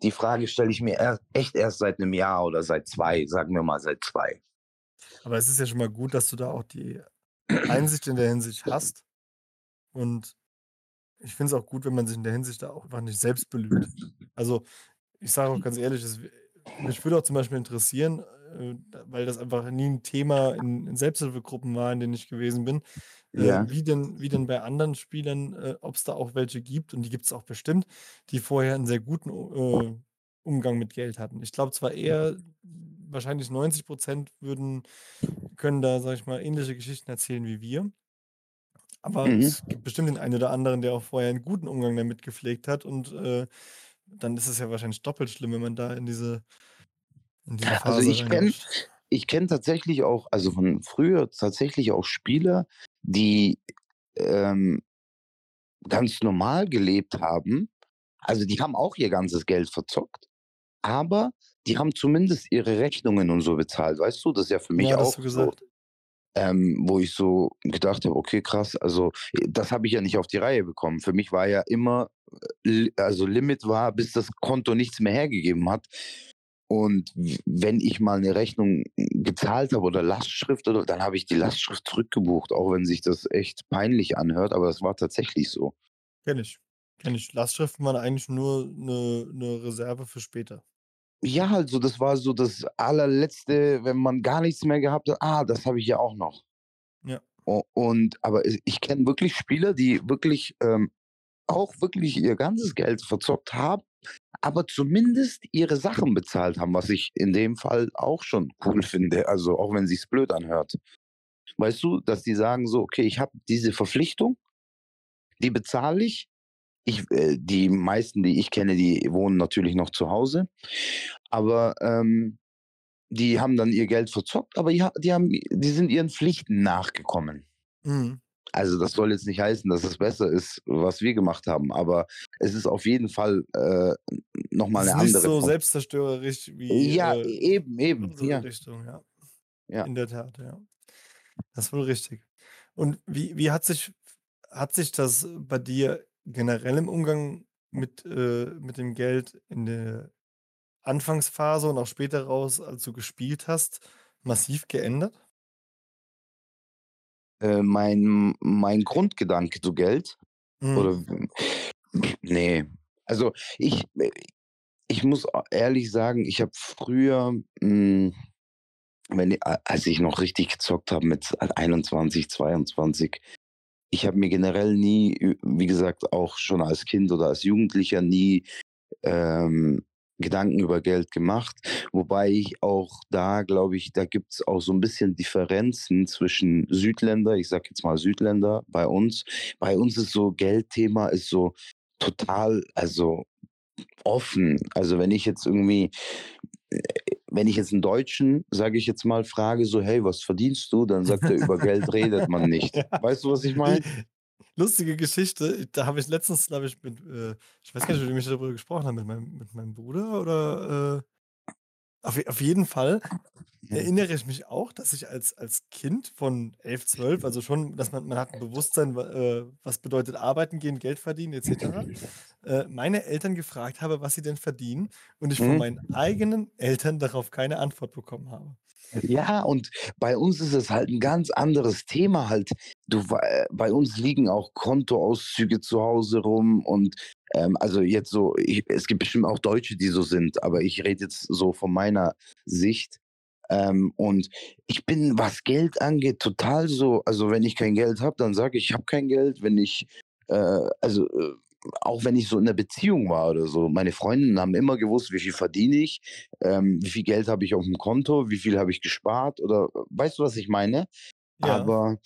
Die Frage stelle ich mir er echt erst seit 'nem Jahr oder seit 2, sagen wir mal seit 2. Aber es ist ja schon mal gut, dass du da auch die Einsicht in der Hinsicht hast. Und ich finde es auch gut, wenn man sich in der Hinsicht da auch einfach nicht selbst belügt. Also, ich sage auch ganz ehrlich, es mich würde auch zum Beispiel interessieren, äh, weil das einfach nie 'n Thema in Selbsthilfegruppen war, in denen ich gewesen bin, äh, Ja. wie denn wie denn bei anderen Spielern äh, ob's da auch welche gibt, und die gibt's auch bestimmt, die vorher 'n sehr guten äh, Umgang mit Geld hatten. Ich glaube zwar eher, wahrscheinlich 90 % würden können da, sage ich mal, ähnliche Geschichten erzählen wie wir. Aber Mhm. es gibt bestimmt den einen oder anderen, der auch vorher 'n guten Umgang damit gepflegt hat und, äh, dann ist es ja wahrscheinlich doppelt schlimm, wenn man da in diese in diese Also, Phase ich kenne ich kenne tatsächlich auch also, von früher tatsächlich auch Spieler, die, ähm ganz normal gelebt haben. Also, die haben auch ihr ganzes Geld verzockt, aber die haben zumindest ihre Rechnungen und so bezahlt, weißt du? Das ist ja für mich Ja, auch so. Ähm, wo ich so gedacht habe, okay, krass, also das habe ich ja nicht auf die Reihe bekommen. Für mich war ja immer, äh, also Limit war, bis das Konto nichts mehr hergegeben hat. Und wenn ich mal eine Rechnung gezahlt habe oder Lastschrift, oder, dann habe ich die Lastschrift zurückgebucht, auch wenn sich das echt peinlich anhört, aber das war tatsächlich so. Kenn ich. Kenn ich. Lastschriften waren eigentlich nur eine 'ne Reserve für später. Ja, also das war so das allerletzte, wenn man gar nichts mehr gehabt hat. Ah, das habe ich ja auch noch. Ja. Und aber ich ich kenne wirklich Spieler, die wirklich, ähm, auch wirklich ihr ganzes Geld verzockt haben, aber zumindest ihre Sachen bezahlt haben, was ich in dem Fall auch schon cool [laughs] finde, also auch wenn sich's blöd anhört. Weißt du, dass die sagen so: „Okay, ich habe diese Verpflichtung, die bezahle ich.“ Ich äh, die meisten, die ich kenne, die wohnen natürlich noch zu Hause, aber, ähm, die haben dann ihr Geld verzockt, aber die ha die haben die sind ihren Pflichten nachgekommen. Mhm. Also, das soll jetzt nicht heißen, dass es besser ist, was wir gemacht haben, aber es ist auf jeden Fall, äh, noch mal Es ist 'ne nicht andere so Form. selbstzerstörerisch wie, Ja, äh, eben, eben, unsere ja. Richtung, ja. Ja. In der Tat, ja. Das ist wohl richtig. Und wie wie hat sich hat sich das bei dir generell im Umgang mit äh, mit dem Geld in der Anfangsphase und auch später raus, als du gespielt hast, massiv geändert? Äh, mein mein Grundgedanke zu Geld Mhm. oder w ne. Also, ich äh, ich muss ehrlich sagen, ich habe früher, hm, wenn a als ich noch richtig gezockt habe mit 21, 22, ich habe mir generell nie, wie gesagt, auch schon als Kind oder als Jugendlicher nie, ähm, Gedanken über Geld gemacht, wobei ich auch da glaube ich, da gibt's auch so 'n bisschen Differenzen zwischen Südländer ich sage jetzt mal Südländer bei uns. Bei uns ist so Geldthema ist so total, also, offen. Also, wenn ich jetzt irgendwie äh, wenn ich jetzt 'n Deutschen, sage ich jetzt mal, frage so: „Hey, was verdienst du?“ Dann sagt er: „Über Geld [laughs] redet man nicht.“ Ja. Weißt du, was ich meine? lustige Geschichte, da habe ich letztens, glaube ich, mit äh, ich weiß gar nicht, wem ich darüber gesprochen habe, mit meinem mit meinem Bruder oder, äh auf auf jeden Fall erinnere ich mich auch, dass ich als als Kind von 11, 12, also schon, dass man man hat 'n Bewusstsein, äh, was bedeutet arbeiten gehen, Geld verdienen et cetera, äh, meine Eltern gefragt habe, was sie denn verdienen und ich von meinen Mhm. eigenen Eltern darauf keine Antwort bekommen habe. Ja, und bei uns ist es halt 'n ganz anderes Thema halt. Du äh, bei uns liegen auch Kontoauszüge zu Hause rum und, ähm, also jetzt so i es gibt bestimmt auch Deutsche, die so sind, aber ich rede jetzt so von meiner Sicht. Ähm, und ich bin, was Geld angeht, total so also, wenn ich kein Geld habe, dann sage ich: „Ich habe kein Geld.“ Wenn ich, äh also, äh, auch wenn ich so in 'ner Beziehung war oder so, meine Freundinnen haben immer gewusst, wie viel verdiene ich, ähm, wie viel Geld habe ich aufm Konto, wie viel habe ich gespart oder weißt du, was ich meine? Ja. Aber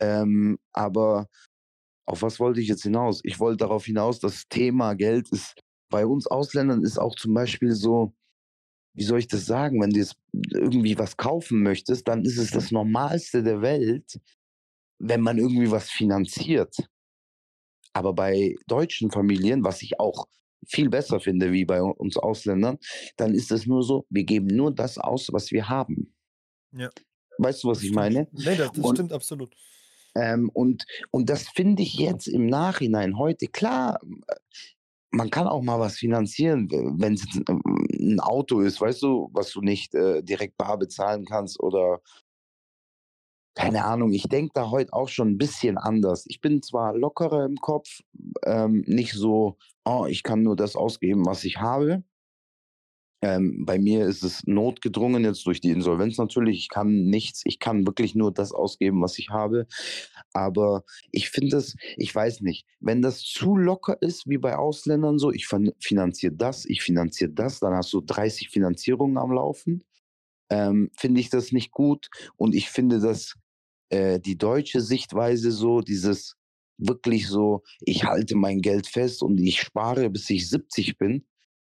ähm, aber auf was wollte ich jetzt hinaus? Ich wollte darauf hinaus, das Thema Geld ist bei uns Ausländern ist auch zum Beispiel so wie soll ich das sagen? Wenn du jetzt irgendwie was kaufen möchtest, dann ist es das Normalste der Welt, wenn man irgendwie was finanziert. Aber bei deutschen Familien, was ich auch viel besser finde wie bei uns Ausländern, dann ist es nur so: Wir geben nur das aus, was wir haben. Ja. Weißt du, was ich meine? Ne, das das stimmt absolut. Ähm, und und das finde ich jetzt im Nachhinein heute klar, man kann auch mal was finanzieren, w wenn's jetzt 'n 'n Auto ist, weißt du, was du nicht, äh, direkt bar bezahlen kannst oder keine Ahnung, ich denke da heut auch schon 'n bisschen anders. Ich bin zwar lockerer im Kopf, ähm, nicht so: „Oh, ich kann nur das ausgeben, was ich habe.“ Ähm, bei mir ist es notgedrungen jetzt durch die Insolvenz natürlich. Ich kann nichts ich kann wirklich nur das ausgeben, was ich habe. Aber ich finde es ich weiß nicht, wenn das zu locker ist wie bei Ausländern so: „Ich finanziere das, ich finanziere das“, dann hast du 30 Finanzierungen am Laufen, ähm, finde ich das nicht gut. Und ich finde, dass, äh, die deutsche Sichtweise so dieses wirklich so: „Ich halte mein Geld fest und ich spare, bis ich 70 bin,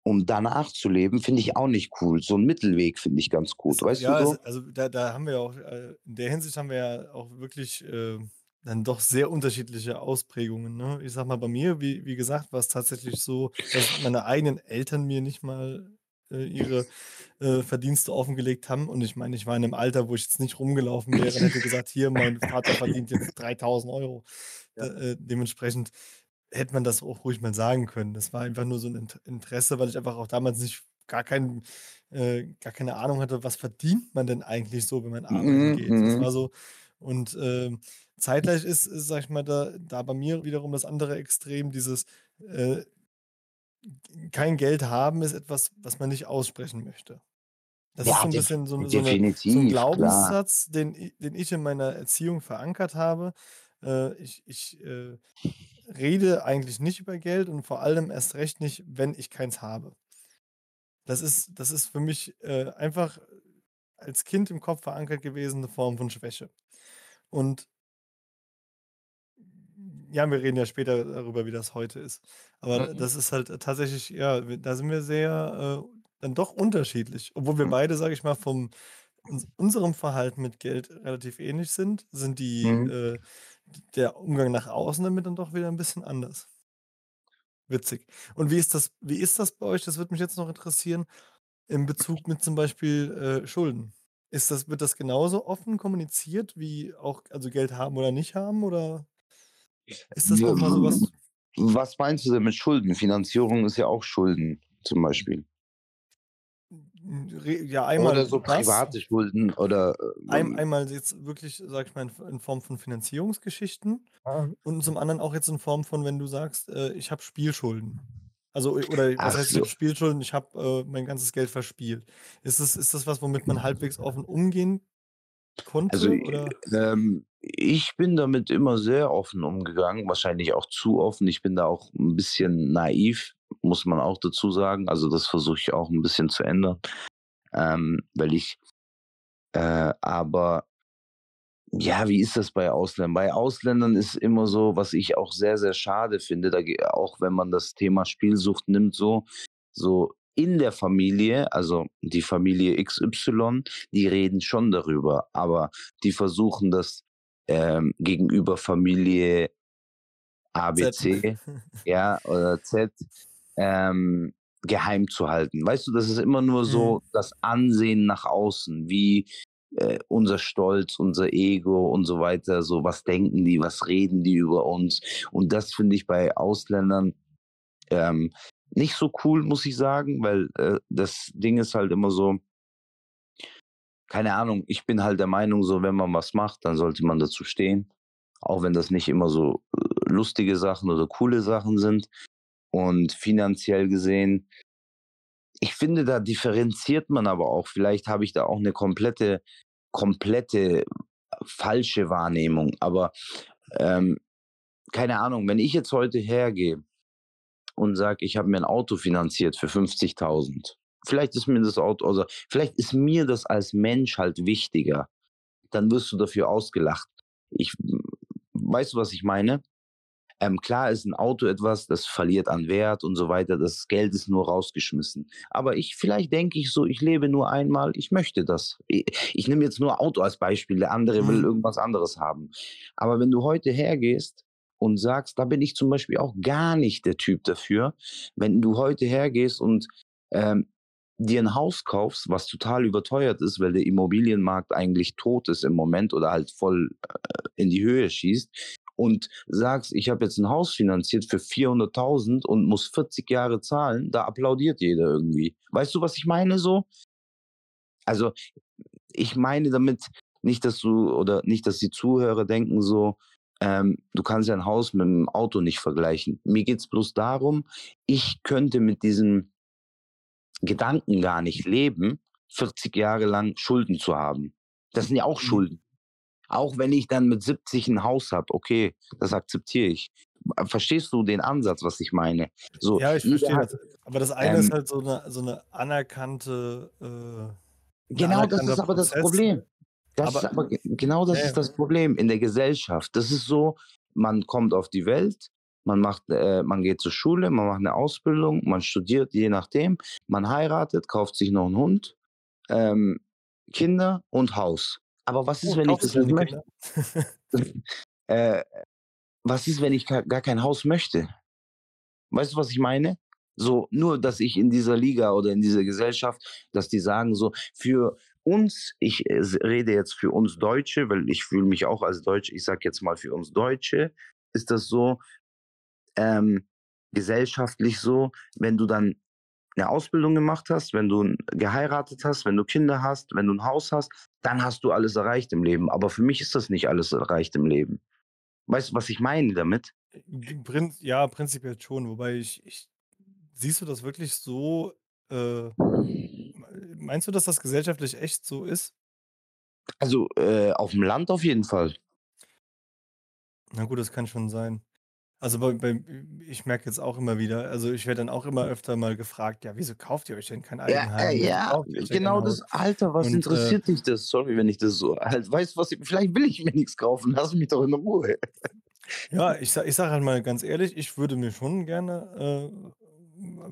um danach zu leben“, finde ich auch nicht cool. So 'n Mittelweg finde ich ganz gut. Es Weißt du ja, es so? also da da haben wir auch äh, in der Hinsicht haben wir ja auch wirklich, äh, dann doch sehr unterschiedliche Ausprägungen, ne? Ich sage mal, bei mir, wie wie gesagt, war's tatsächlich so, dass meine eigenen Eltern mir nicht mal äh, ihre äh, Verdienste offengelegt haben. Und ich meine, ich war in einem Alter, wo ich jetzt nicht rumgelaufen wäre und hätte gesagt, hier, mein Vater verdient jetzt 3000 Euro. [laughs] Ja. Äh, dementsprechend hätte man das auch ruhig mal sagen können. Das war einfach nur so ein Interesse, weil ich einfach auch damals nicht gar, kein, äh, gar keine Ahnung hatte, was verdient man denn eigentlich so, wenn man arbeiten Mhm, geht. Das war mhm. so, und ähm, zeitgleich ist, ist, sag ich mal, da, da bei mir wiederum das andere Extrem, dieses äh, kein Geld haben ist etwas, was man nicht aussprechen möchte. Das ist Ja, so ein bisschen so, so, eine, so ein klar. Glaubenssatz, den, den ich in meiner Erziehung verankert habe. Äh, ich ich äh, rede eigentlich nicht über Geld und vor allem erst recht nicht, wenn ich keins habe. Das ist, das ist für mich äh, einfach als Kind im Kopf verankert gewesen, eine Form von Schwäche. Und ja, wir reden ja später darüber, wie das heute ist. Aber Mhm. das ist halt tatsächlich, ja, da sind wir sehr äh, dann doch unterschiedlich. Obwohl wir beide, sage ich mal, vom uns, unserem Verhalten mit Geld relativ ähnlich sind, sind die Mhm. äh, der Umgang nach außen damit dann doch wieder ein bisschen anders. Witzig. Und wie ist das, wie ist das bei euch? Das würde mich jetzt noch interessieren, in Bezug mit zum Beispiel äh, Schulden. Ist das, wird das genauso offen kommuniziert, wie auch, also Geld haben oder nicht haben? Oder ist das W auch mal w sowas? was meinst du denn mit Schulden? Finanzierung ist ja auch Schulden zum Beispiel. Ja, Oder einmal so das. private Schulden oder, Ein ähm einmal jetzt wirklich, sage ich mal, in in Form von Finanzierungsgeschichten und zum anderen auch jetzt in Form von, wenn du sagst, äh, ich habe Spielschulden. Also, äh, oder was Ach heißt, ich habe so. Spielschulden, ich habe, äh, mein ganzes Geld verspielt. Ist das ist das was, womit man halbwegs offen umgehen Also, konnte, oder? ähm, ich bin damit immer sehr offen umgegangen, wahrscheinlich auch zu offen. Ich bin da auch 'n bisschen naiv, muss man auch dazu sagen. Also, das versuche ich auch 'n bisschen zu ändern, ähm, weil ich äh, aber ja, wie ist das bei Ausländern? Bei Ausländern ist immer so, was ich auch sehr, sehr schade finde, da auch wenn man das Thema Spielsucht nimmt so so in der Familie, also die Familie XY, die reden schon darüber, aber die versuchen das, ähm, gegenüber Familie. ABC, ja, oder Z, ähm, geheim zu halten. Weißt du, das ist immer nur Mhm. so das Ansehen nach außen, wie, äh, unser Stolz, unser Ego und so weiter, so was denken die, was reden die über uns? Und das finde ich bei Ausländern, ähm, nicht so cool, muss ich sagen, weil, äh, das Ding ist halt immer so keine Ahnung, ich bin halt der Meinung, so wenn man was macht, dann sollte man dazu stehen, auch wenn das nicht immer so, äh, lustige Sachen oder coole Sachen sind. Und finanziell gesehen ich finde, da differenziert man aber auch. Vielleicht habe ich da auch 'ne komplette komplette falsche Wahrnehmung, aber, ähm, keine Ahnung, wenn ich jetzt heute hergehe und sage, ich habe mir 'n Auto finanziert für 50.000. Vielleicht ist mir das Auto also, vielleicht ist mir das als Mensch halt wichtiger. Dann wirst du dafür ausgelacht. Ich weißt du, was ich meine? Ähm, klar ist 'n Auto etwas, das verliert an Wert und so weiter. Das Geld ist nur rausgeschmissen. Aber ich vielleicht denke ich so: „Ich lebe nur einmal, ich möchte das.“ I ich nehme jetzt nur Auto als Beispiel, der andere will Mhm. irgendwas anderes haben. Aber wenn du heute hergehst und sagst da bin ich zum Beispiel auch gar nicht der Typ dafür, wenn du heute hergehst und, ähm, dir 'n Haus kaufst, was total überteuert ist, weil der Immobilienmarkt eigentlich tot ist im Moment oder halt voll, äh, in die Höhe schießt und sagst: „Ich habe jetzt 'n Haus finanziert für 400.000 und muss 40 Jahre zahlen“, da applaudiert jeder irgendwie. Weißt du, was ich meine so? Also, ich meine damit nicht, dass du oder nicht, dass die Zuhörer denken so, ähm, du kannst ja 'n Haus mit 'm Auto nicht vergleichen. Mir geht's bloß darum, ich könnte mit diesem Gedanken gar nicht leben, 40 Jahre lang Schulden zu haben. Das sind ja auch Mhm. Schulden. Auch wenn ich dann mit 70 'n Haus habe, okay, das akzeptiere ich. Äh, verstehst du den Ansatz, was ich meine? So, Ja, ich verstehe das. Aber das eine ist ähm halt so 'ne so 'ne anerkannte äh, 'n Genau, das ist aber das. Problem. Das ist Aber aber ge genau das ja, ist das Problem in der Gesellschaft. Das ist so, man kommt auf die Welt, man macht äh, man geht zur Schule, man macht 'ne Ausbildung, man studiert, je nachdem, man heiratet, kauft sich noch 'n Hund, ähm, Kinder und Haus. Aber was ist, Oh, wenn ich das nicht möchte? [laughs] Äh, was ist, wenn ich ga gar kein Haus möchte? Weißt du, was ich meine? So, nur, dass ich in dieser Liga oder in dieser Gesellschaft, dass die sagen so, für uns, ich äh, rede jetzt für uns Deutsche, weil ich fühle mich auch als Deutsch, ich sage jetzt mal für uns Deutsche, ist das so, ähm, gesellschaftlich so, wenn du dann eine Ausbildung gemacht hast, wenn du geheiratet hast, wenn du Kinder hast, wenn du ein Haus hast, dann hast du alles erreicht im Leben. Aber für mich ist das nicht alles erreicht im Leben. Weißt du, was ich meine damit? Prin ja, prinzipiell schon, wobei ich ich siehst du das wirklich so, äh meinst du, dass das gesellschaftlich echt so ist? Also, äh, auf dem Land auf jeden Fall. Na gut, das kann schon sein. Also, bei bei ich merke jetzt auch immer wieder also, ich werde dann auch immer öfter mal gefragt: „Ja, wieso kauft ihr euch denn kein Ja, äh, Eigenheim? Wieso ja, kauft ihr euch denn kein genau Haus?“ das. Alter, was Und, äh interessiert dich das? Sorry, wenn ich das so halt weißt du was, vielleicht will ich mir nichts kaufen, lass mich doch in Ruhe. Ja, ich sa ich sage halt mal ganz ehrlich, ich würde mir schon gerne, äh,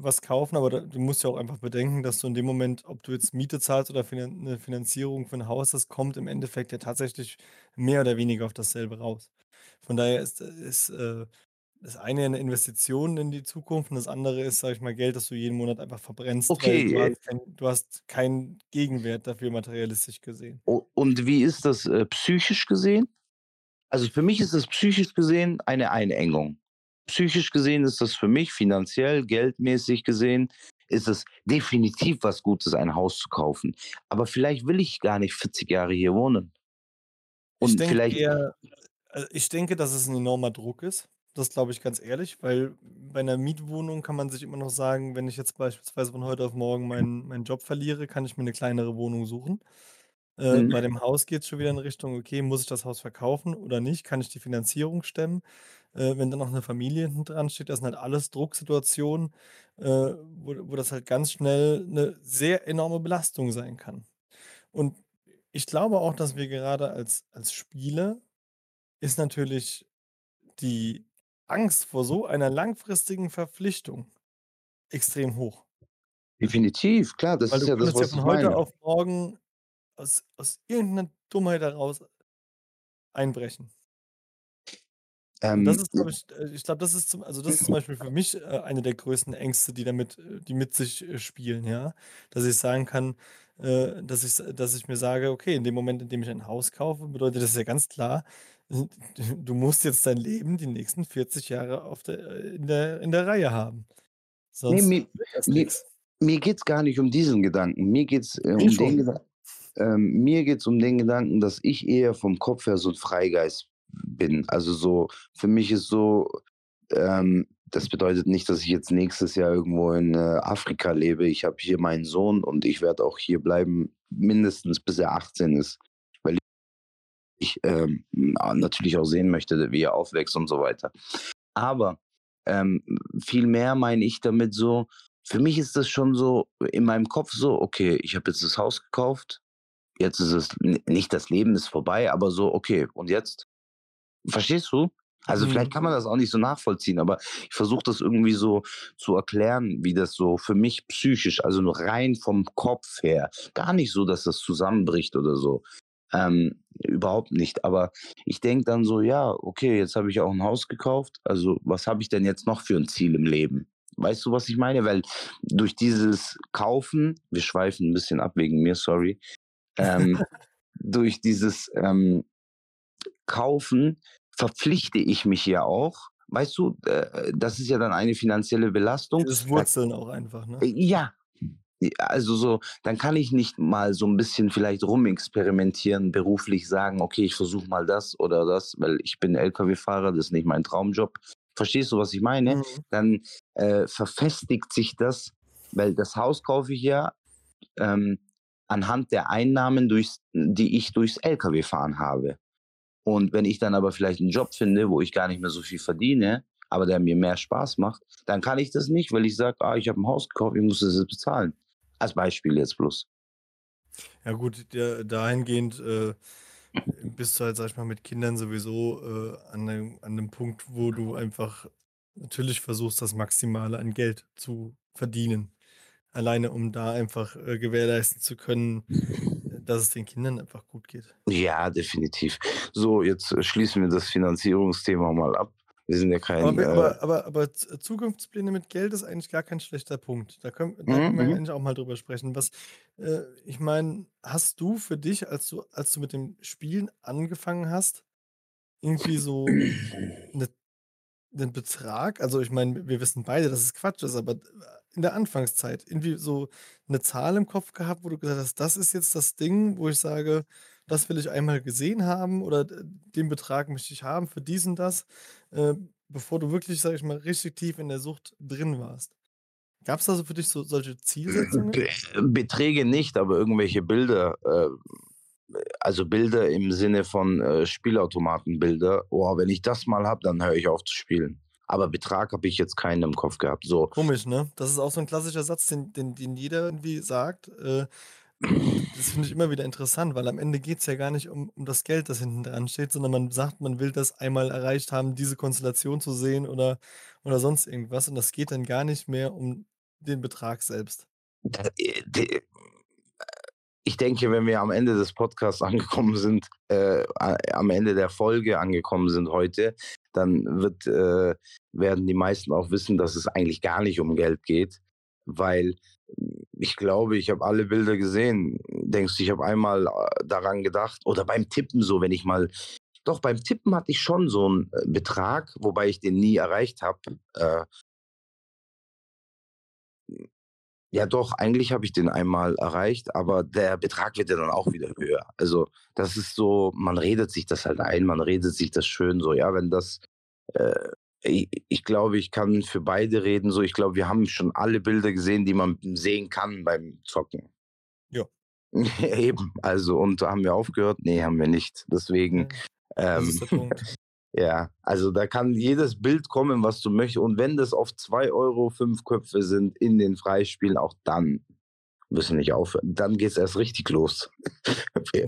was kaufen, aber da du musst ja auch einfach bedenken, dass du in dem Moment, ob du jetzt Miete zahlst oder Finan 'ne Finanzierung für 'n Haus, das kommt im Endeffekt ja tatsächlich mehr oder weniger auf dasselbe raus. Von daher ist ist, äh, das eine ja 'ne Investition in die Zukunft und das andere ist, sage ich mal, Geld, das du jeden Monat einfach verbrennst, weil Okay, du äh hast kein du hast keinen Gegenwert dafür materialistisch gesehen. und wie ist das, äh, psychisch gesehen? Also, für mich ist das psychisch gesehen eine Einengung. Psychisch gesehen ist das für mich finanziell, geldmäßig gesehen, ist es definitiv was Gutes, ein Haus zu kaufen. Aber vielleicht will ich gar nicht 40 Jahre hier wohnen. Ich Und denke vielleicht eher äh, ich denke, dass es 'n enormer Druck ist. Das glaube ich ganz ehrlich, weil bei 'ner Mietwohnung kann man sich immer noch sagen, wenn ich jetzt beispielsweise von heute auf morgen meinen meinen Job verliere, kann ich mir 'ne kleinere Wohnung suchen. Äh, Mhm. bei dem Haus geht's schon wieder in Richtung: „Okay, muss ich das Haus verkaufen oder nicht? Kann ich die Finanzierung stemmen?“ Äh, wenn dann noch 'ne Familie hinten dran steht, das sind halt alles Drucksituationen, äh, wo wo das halt ganz schnell 'ne sehr enorme Belastung sein kann. Und ich glaube auch, dass wir gerade als als Spieler ist natürlich die Angst vor so einer langfristigen Verpflichtung extrem hoch. Definitiv, klar, das Weil ist ja das, könntest ja was ich von heute meine. auf morgen aus aus irgend 'ner Dummheit heraus einbrechen. Und das Ähm, ist, glaube ich äh, ich glaube, das ist zum also, das ist zum [clears throat] Beispiel für mich, äh, eine der größten Ängste, die damit äh, die mit sich, äh, spielen, ja? Dass ich sagen kann, äh, dass ich dass ich mir sage: „Okay, in dem Moment, in dem ich ein Haus kaufe, bedeutet das ja ganz klar, [laughs] du musst jetzt dein Leben die nächsten 40 Jahre auf der äh, in der in der Reihe haben, sonst mi wird das mi nix.“ mir geht's gar nicht um diesen Gedanken. Mir geht's, äh, Mir um den schon. Gedan ähm, mir um den Gedanken, dass ich eher vom Kopf her so 'n Freigeist bin. Also, so für mich ist so ähm, das bedeutet nicht, dass ich jetzt nächstes Jahr irgendwo in, äh, Afrika lebe. Ich habe hier meinen Sohn und ich werde auch hier bleiben, mindestens bis er 18 ist, ich, ähm, natürlich auch sehen möchte, wie er aufwächst und so weiter. Aber, ähm, vielmehr meine ich damit so, für mich ist das schon so in meinem Kopf so: „Okay, ich habe jetzt das Haus gekauft. Jetzt ist es nicht das Leben ist vorbei, aber so, okay, und jetzt?“ Verstehst du? Also, vielleicht Mhm. kann man das auch nicht so nachvollziehen, aber ich versuche das irgendwie so zu erklären, wie das so für mich psychisch also, nur rein vom Kopf her gar nicht so, dass das zusammenbricht oder so, ähm, überhaupt nicht. Aber ich denke dann so: „Ja, okay, jetzt habe ich auch 'n Haus gekauft. Also, was habe ich denn jetzt noch für 'n Ziel im Leben?“ Weißt du, was ich meine? Weil durch dieses Kaufen wir schweifen 'n bisschen ab wegen mir, sorry. Ähm, [laughs] durch dieses, ähm, Kaufen verpflichte ich mich ja auch. Weißt du, äh, das ist ja dann eine finanzielle Belastung. Dieses Da Wurzeln auch einfach, ne? äh, ja. Also, so, dann kann ich nicht mal so 'n bisschen vielleicht rumexperimentieren, beruflich sagen: „Okay, ich versuche mal das oder das“, weil ich bin Lkw-Fahrer, das ist nicht mein Traumjob. Verstehst du, was ich meine? Mhm. Dann, äh, verfestigt sich das, weil das Haus kaufe ich ja, ähm, anhand der Einnahmen durchs die ich durchs Lkw-Fahren habe. Und wenn ich dann aber vielleicht 'n Job finde, wo ich gar nicht mehr so viel verdiene, aber der mir mehr Spaß macht, dann kann ich das nicht, weil ich sage: „Ah, ich habe 'n Haus gekauft, ich muss das jetzt bezahlen.“ Als Beispiel jetzt bloß. Ja gut, da dahingehend, äh, bist du halt, sage ich mal, mit Kindern sowieso, äh, an 'nem an 'nem Punkt, wo du einfach natürlich versuchst, das Maximale an Geld zu verdienen. Alleine um da einfach, äh, gewährleisten zu können, dass es den Kindern einfach gut geht. Ja, definitiv. So, jetzt, äh, schließen wir das Finanzierungsthema mal ab. Wir sind ja kein. Aber, äh, aber, aber, aber Z- Zukunftspläne mit Geld ist eigentlich gar kein schlechter Punkt. Da können, da Mhm, können wir mhm. eigentlich auch mal drüber sprechen. Was, äh, ich meine, hast du für dich, als du, als du mit dem Spielen angefangen hast, irgendwie so eine, einen Betrag? Also ich meine, wir wissen beide, dass es Quatsch ist, aber in der Anfangszeit irgendwie so eine Zahl im Kopf gehabt, wo du gesagt hast, das ist jetzt das Ding, wo ich sage, das will ich einmal gesehen haben oder d- den Betrag möchte ich haben für dies und das, äh, bevor du wirklich, sag ich mal, richtig tief in der Sucht drin warst. Gab es da so für dich so solche Zielsetzungen? Be Beträge nicht, aber irgendwelche Bilder, äh, also Bilder im Sinne von äh, Spielautomatenbilder. Oh, wenn ich das mal habe, dann höre ich auf zu spielen. Aber Betrag habe ich jetzt keinen im Kopf gehabt. So, Komisch, ne? Das ist auch so ein klassischer Satz, den, den, den jeder irgendwie sagt. Äh, das finde ich immer wieder interessant, weil am Ende geht es ja gar nicht um, um das Geld, das hinten dran steht, sondern man sagt, man will das einmal erreicht haben, diese Konstellation zu sehen oder, oder sonst irgendwas. Und das geht dann gar nicht mehr um den Betrag selbst. äh, ich denke, wenn wir am Ende des Podcasts [laughs] angekommen sind, äh, am Ende der Folge angekommen sind heute, dann wird, äh, werden die meisten auch wissen, dass es eigentlich gar nicht um Geld geht, weil ich glaube, ich habe alle Bilder gesehen. Denkst du, ich habe einmal äh, daran gedacht oder beim Tippen so, wenn ich mal, doch beim Tippen hatte ich schon so einen äh, Betrag, wobei ich den nie erreicht habe. Äh, Ja, doch, eigentlich habe ich den einmal erreicht, aber der Betrag wird ja dann auch wieder höher. Also, das ist so, man redet sich das halt ein, man redet sich das schön so, ja, wenn das, äh, ich, ich glaube, ich kann für beide reden, so, ich glaube, wir haben schon alle Bilder gesehen, die man sehen kann beim Zocken. Ja. [laughs] Eben, also, und haben wir aufgehört? Nee, haben wir nicht. Deswegen, Ja, ähm, [laughs] ja, also da kann jedes Bild kommen, was du möchtest. Und wenn das auf 2 Euro fünf Köpfe sind in den Freispielen, auch dann müssen nicht aufhören. Dann geht es erst richtig los. [laughs]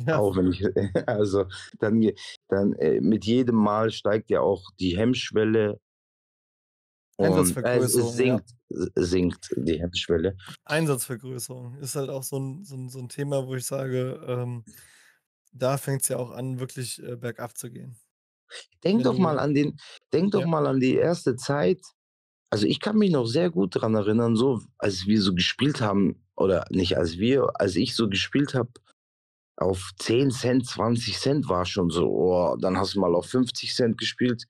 Ja. Auch wenn ich, [laughs] also dann, dann äh, mit jedem Mal steigt ja auch die Hemmschwelle. Und, äh, es, Einsatzvergrößerung, es ja. sinkt, sinkt die Hemmschwelle. Einsatzvergrößerung ist halt auch so ein, so ein, so ein Thema, wo ich sage, ähm, da fängt es ja auch an, wirklich äh, bergab zu gehen. Denk Wenn doch mal an den, denk doch Ja. mal an die erste Zeit. Also ich kann mich noch sehr gut daran erinnern, so als wir so gespielt haben, oder nicht als wir, als ich so gespielt habe, auf 10 Cent, 20 Cent war schon so, oh, dann hast du mal auf 50 Cent gespielt,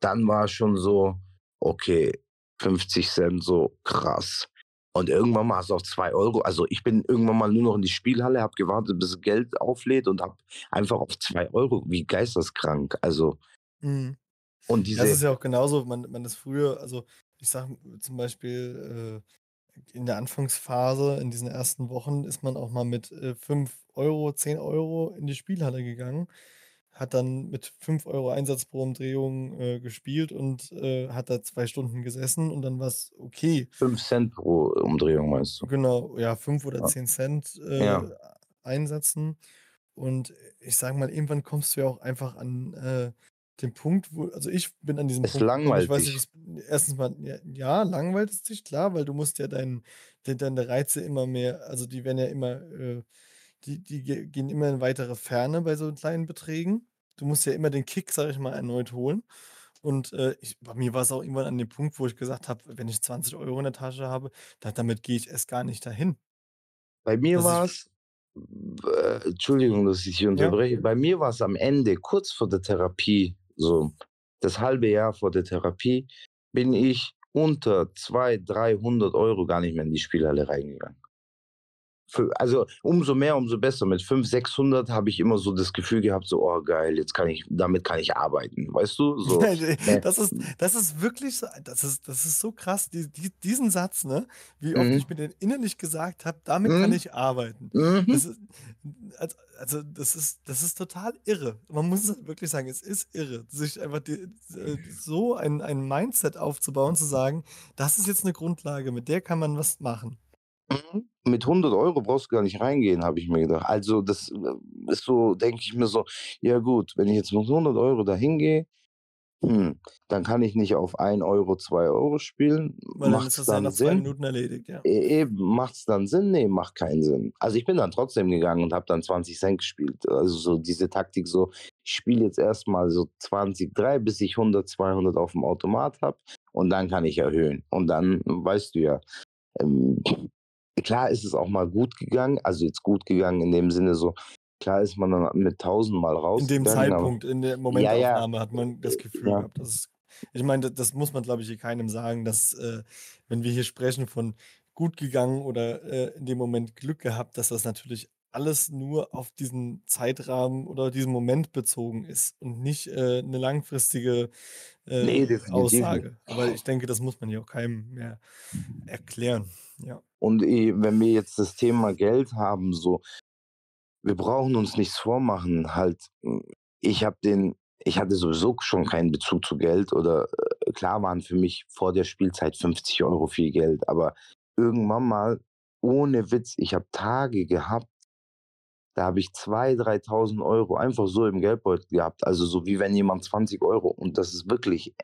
dann war schon so, okay, 50 Cent, so krass. Und irgendwann mal hast du auf 2 Euro, also ich bin irgendwann mal nur noch in die Spielhalle, habe gewartet, bis Geld auflädt und habe einfach auf 2 Euro, wie geisteskrank, also Mhm. und Ja, es ist diese, ja auch genauso, man, man ist früher, also ich sag zum Beispiel äh, in der Anfangsphase, in diesen ersten Wochen, ist man auch mal mit äh, 5 Euro, 10 Euro in die Spielhalle gegangen, hat dann mit 5 Euro Einsatz pro Umdrehung äh, gespielt und äh, hat da zwei Stunden gesessen und dann war es okay. 5 Cent pro Umdrehung, meinst du? Genau, ja, 5 oder Ja. 10 Cent äh, Ja. einsetzen. Und ich sage mal, irgendwann kommst du ja auch einfach an äh, den Punkt, wo, also ich bin an diesem Es Punkt ich weiß langweilt nicht, wie's- erstens mal, ja, ja, langweilt es dich, klar, weil du musst ja dein, de, deine Reize immer mehr, also die werden ja immer, äh, die, die ge- gehen immer in weitere Ferne bei so kleinen Beträgen. Du musst ja immer den Kick, sag ich mal, erneut holen. Und äh, ich, bei mir war es auch irgendwann an dem Punkt, wo ich gesagt habe, wenn ich 20 Euro in der Tasche habe, da, damit gehe ich erst gar nicht dahin. Bei mir war es, äh, Entschuldigung, dass ich hier unterbreche, bei mir war es am Ende, kurz vor der Therapie, so das halbe Jahr vor der Therapie, bin ich unter 200, 300 Euro gar nicht mehr in die Spielhalle reingegangen. Für, also umso mehr, umso besser. Mit 500, 600 habe ich immer so das Gefühl gehabt, so, oh geil, jetzt kann ich, damit kann ich arbeiten, weißt du? So, [laughs] ne. das, ist, das ist wirklich so, das ist, das ist so krass, die, die, diesen Satz, ne? Wie oft Mhm. ich mir den innerlich gesagt habe, damit kann Mhm. ich arbeiten. mhm. Das ist, also, das ist, das ist total irre. Man muss es wirklich sagen, es ist irre, sich einfach die, äh, so ein, ein Mindset aufzubauen, zu sagen, das ist jetzt eine Grundlage, mit der kann man was machen. Mhm. Mit 100 Euro brauchst du gar nicht reingehen, habe ich mir gedacht. Also das äh, ist so, denke ich mir so, ja gut, wenn ich jetzt mit 100 Euro da hingehe, hm, dann kann ich nicht auf 1 €, 2 € spielen. Weil dann ist Macht's das ja dann nach 2 Sinn? Minuten erledigt, ja. E eben, macht's dann Sinn? Ne, macht keinen Sinn. Also, ich bin dann trotzdem gegangen und habe dann 20 gespielt. Also, so diese Taktik so, ich spiele jetzt erst mal so 20, 3, bis ich 100, 200 auf'm Automat habe und dann kann ich erhöhen. Und dann weißt du ja, ähm, klar ist es auch mal gut gegangen, also, jetzt gut gegangen in dem Sinne so, klar ist man dann mit 1.000 mal In dem rausgegangen, aber Zeitpunkt, in der ja, ja, Momentaufnahme hat man das Gefühl ja. gehabt, dass es ich meine, das muss man, glaube ich, hier keinem sagen, dass, äh, wenn wir hier sprechen von gut gegangen oder, äh, in dem Moment Glück gehabt, dass das natürlich alles nur auf diesen Zeitrahmen oder diesen Moment bezogen ist und nicht, äh, 'ne langfristige, äh, Ne, nicht. Aussage. Aber ich denke, das muss man hier auch keinem mehr erklären, ja. Und, äh, wenn wir jetzt das Thema Geld haben, so wir brauchen uns nichts vormachen, halt, hm, ich habe den ich hatte sowieso schon keinen Bezug zu Geld oder äh, klar waren für mich vor der Spielzeit 50 € viel Geld, aber irgendwann mal, ohne Witz, ich habe Tage gehabt da habe ich 2, 3.000 € einfach so im Geldbeutel gehabt, also, so wie wenn jemand 20 € und das ist wirklich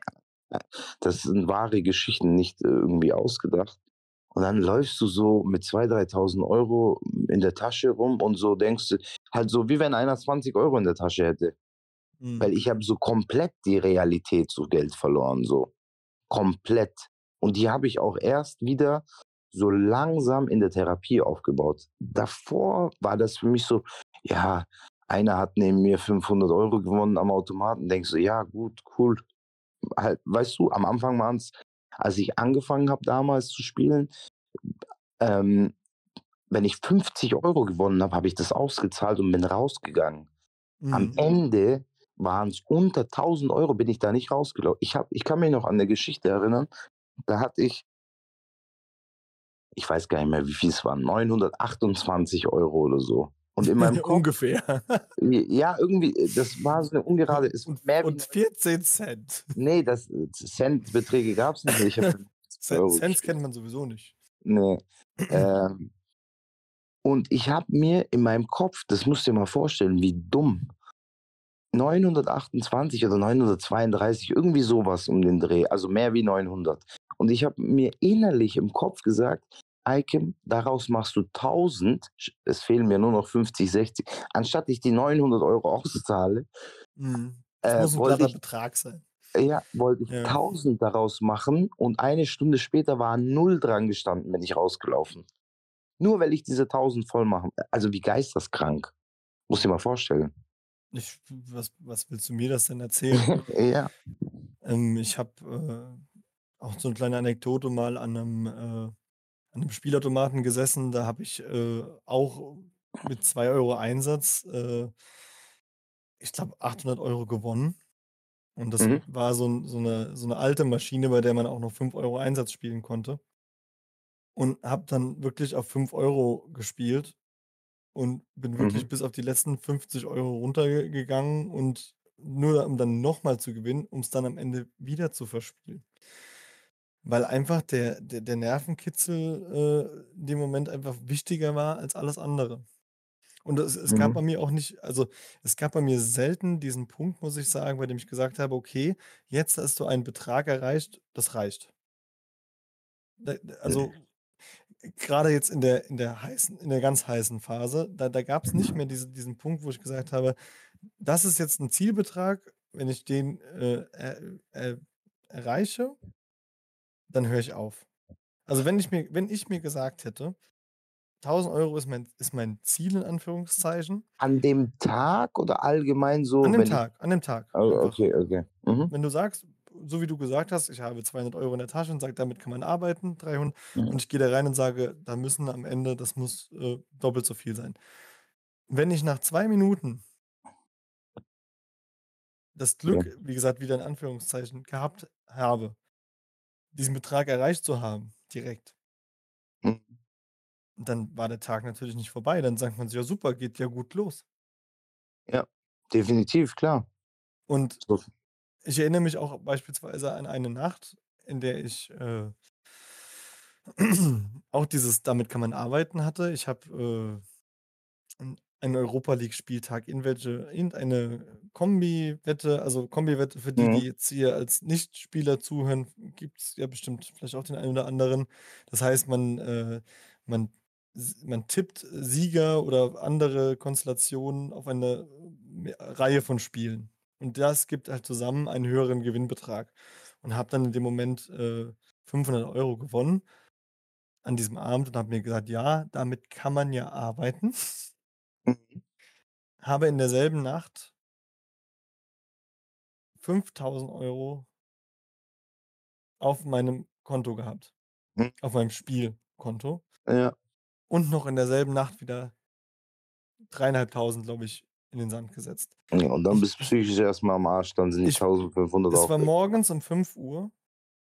äh, das sind wahre Geschichten, nicht irgendwie ausgedacht. Und dann läufst du so mit 2, 3.000 € in der Tasche rum und so denkst du halt so, wie wenn einer 20 € in der Tasche hätte. Mhm. Weil ich habe so komplett die Realität zu Geld verloren, so. Komplett. Und die habe ich auch erst wieder so langsam in der Therapie aufgebaut. Davor war das für mich so, ja, einer hat neben mir 500 € gewonnen am Automaten, denkst du: „Ja gut, cool.“ Halt, weißt du, am Anfang waren's als ich angefangen habe damals zu spielen, ähm, wenn ich 50 € gewonnen habe, habe ich das ausgezahlt und bin rausgegangen. Am Mhm. Ende waren's unter 1.000 € bin ich da nicht rausgelau ich habe ich kann mich noch an 'ne Geschichte erinnern, da hatte ich ich weiß gar nicht mehr, wie viel es waren, 928 € oder so. Und in meinem [laughs] Kopf Ungefähr. ja, irgendwie, äh, das war so 'ne ungerade ist Und mehr und 14 $. Ne, das äh, Centbeträge nicht. Ich habe 50 [laughs] Cent € Cents gespielt. kennt man sowieso nicht. Ne, [clears throat] ähm und ich habe mir in meinem Kopf das musst du dir mal vorstellen, wie dumm 928 oder 932, irgendwie so was um den Dreh, also, mehr wie 900. Und ich habe mir innerlich im Kopf gesagt: „Eikem, daraus machst du 1.000, sch es fehlen mir nur noch 50, 60. Anstatt ich die 900 € auszahle, Mhm. Das äh, muss 'n wollte ich Betrag sein. ja, wollte ich Ja. 1.000 daraus machen und eine Stunde später war 0 dran gestanden, bin ich rausgelaufen. Nur weil ich diese 1.000 voll machen also, wie geisteskrank. Musst dir mal vorstellen. Ich was was willst du mir das denn erzählen? [laughs] Ja. Ähm, ich habe, äh, auch so 'ne kleine Anekdote mal an 'nem, äh an 'nem Spielautomaten gesessen, da habe ich, äh, auch mit 2 € Einsatz, äh ich glaube, 800 € gewonnen. Und das Mhm. war so so 'ne so 'ne alte Maschine, bei der man auch noch 5 € Einsatz spielen konnte. Und habe dann wirklich auf 5 € gespielt und bin wirklich Mhm. bis auf die letzten 50 € runterge gegangen und nur um dann noch mal zu gewinnen, um's dann am Ende wieder zu verspielen. Weil einfach der der der Nervenkitzel, äh, in dem Moment einfach wichtiger war als alles andere. Und es es gab bei Mhm. mir auch nicht also, es gab bei mir selten diesen Punkt, muss ich sagen, bei dem ich gesagt habe: „Okay, jetzt hast du einen Betrag erreicht, das reicht.“ D d also, grade jetzt in der in der heißen in der ganz heißen Phase, da da gab's nicht mehr diese diesen Punkt, wo ich gesagt habe: „Das ist jetzt 'n Zielbetrag, wenn ich den, äh, er äh, erreiche“ „dann höre ich auf.“ Also, wenn ich mir wenn ich mir gesagt hätte: „1.000 € ist mein ist mein Ziel in Anführungszeichen“ An dem Tag oder allgemein An so, dem wenn ich Tag an dem Tag einfach. okay, okay. Mhm. Wenn du sagst, so wie du gesagt hast: „Ich habe 200 € in der Tasche und sage, damit kann man arbeiten, 300“ Mhm. und ich gehe da rein und sage: „Da müssen am Ende das muss, äh, doppelt so viel sein.“ Wenn ich nach 2 Minuten das Ja. Glück, wie gesagt, wieder in Anführungszeichen, gehabt habe diesen Betrag erreicht zu haben, direkt Mhm. dann war der Tag natürlich nicht vorbei. Dann sagt man sich: „Ja super, geht ja gut los.“ Ja, definitiv, klar. Und ich erinnere mich auch beispielsweise an eine Nacht, in der ich, äh [clears throat] auch dieses „damit kann man arbeiten“ hatte. Ich habe, äh, einen Europa League-Spieltag, irgendwelche irgendeine Kombi-Wette, also Kombi-Wette für die, die Mhm. jetzt hier als Nichtspieler zuhören, gibt's ja bestimmt vielleicht auch den einen oder anderen. Das heißt, man, äh, man man tippt Sieger oder andere Konstellationen auf eine me Reihe von Spielen. Und das gibt halt zusammen einen höheren Gewinnbetrag und habe dann in dem Moment, äh, 500 € gewonnen an diesem Abend und habe mir gesagt: „Ja, damit kann man ja arbeiten.“ Mhm. Habe in derselben Nacht 5.000 € auf meinem Konto gehabt, Mhm. auf meinem Spielkonto. Ja. Und noch in derselben Nacht wieder 3.500, glaube ich, in den Sand gesetzt. Ja, und dann bist du psychisch erst mal am Arsch, dann sind die ich 1.500 es auch war weg. morgens um 5:00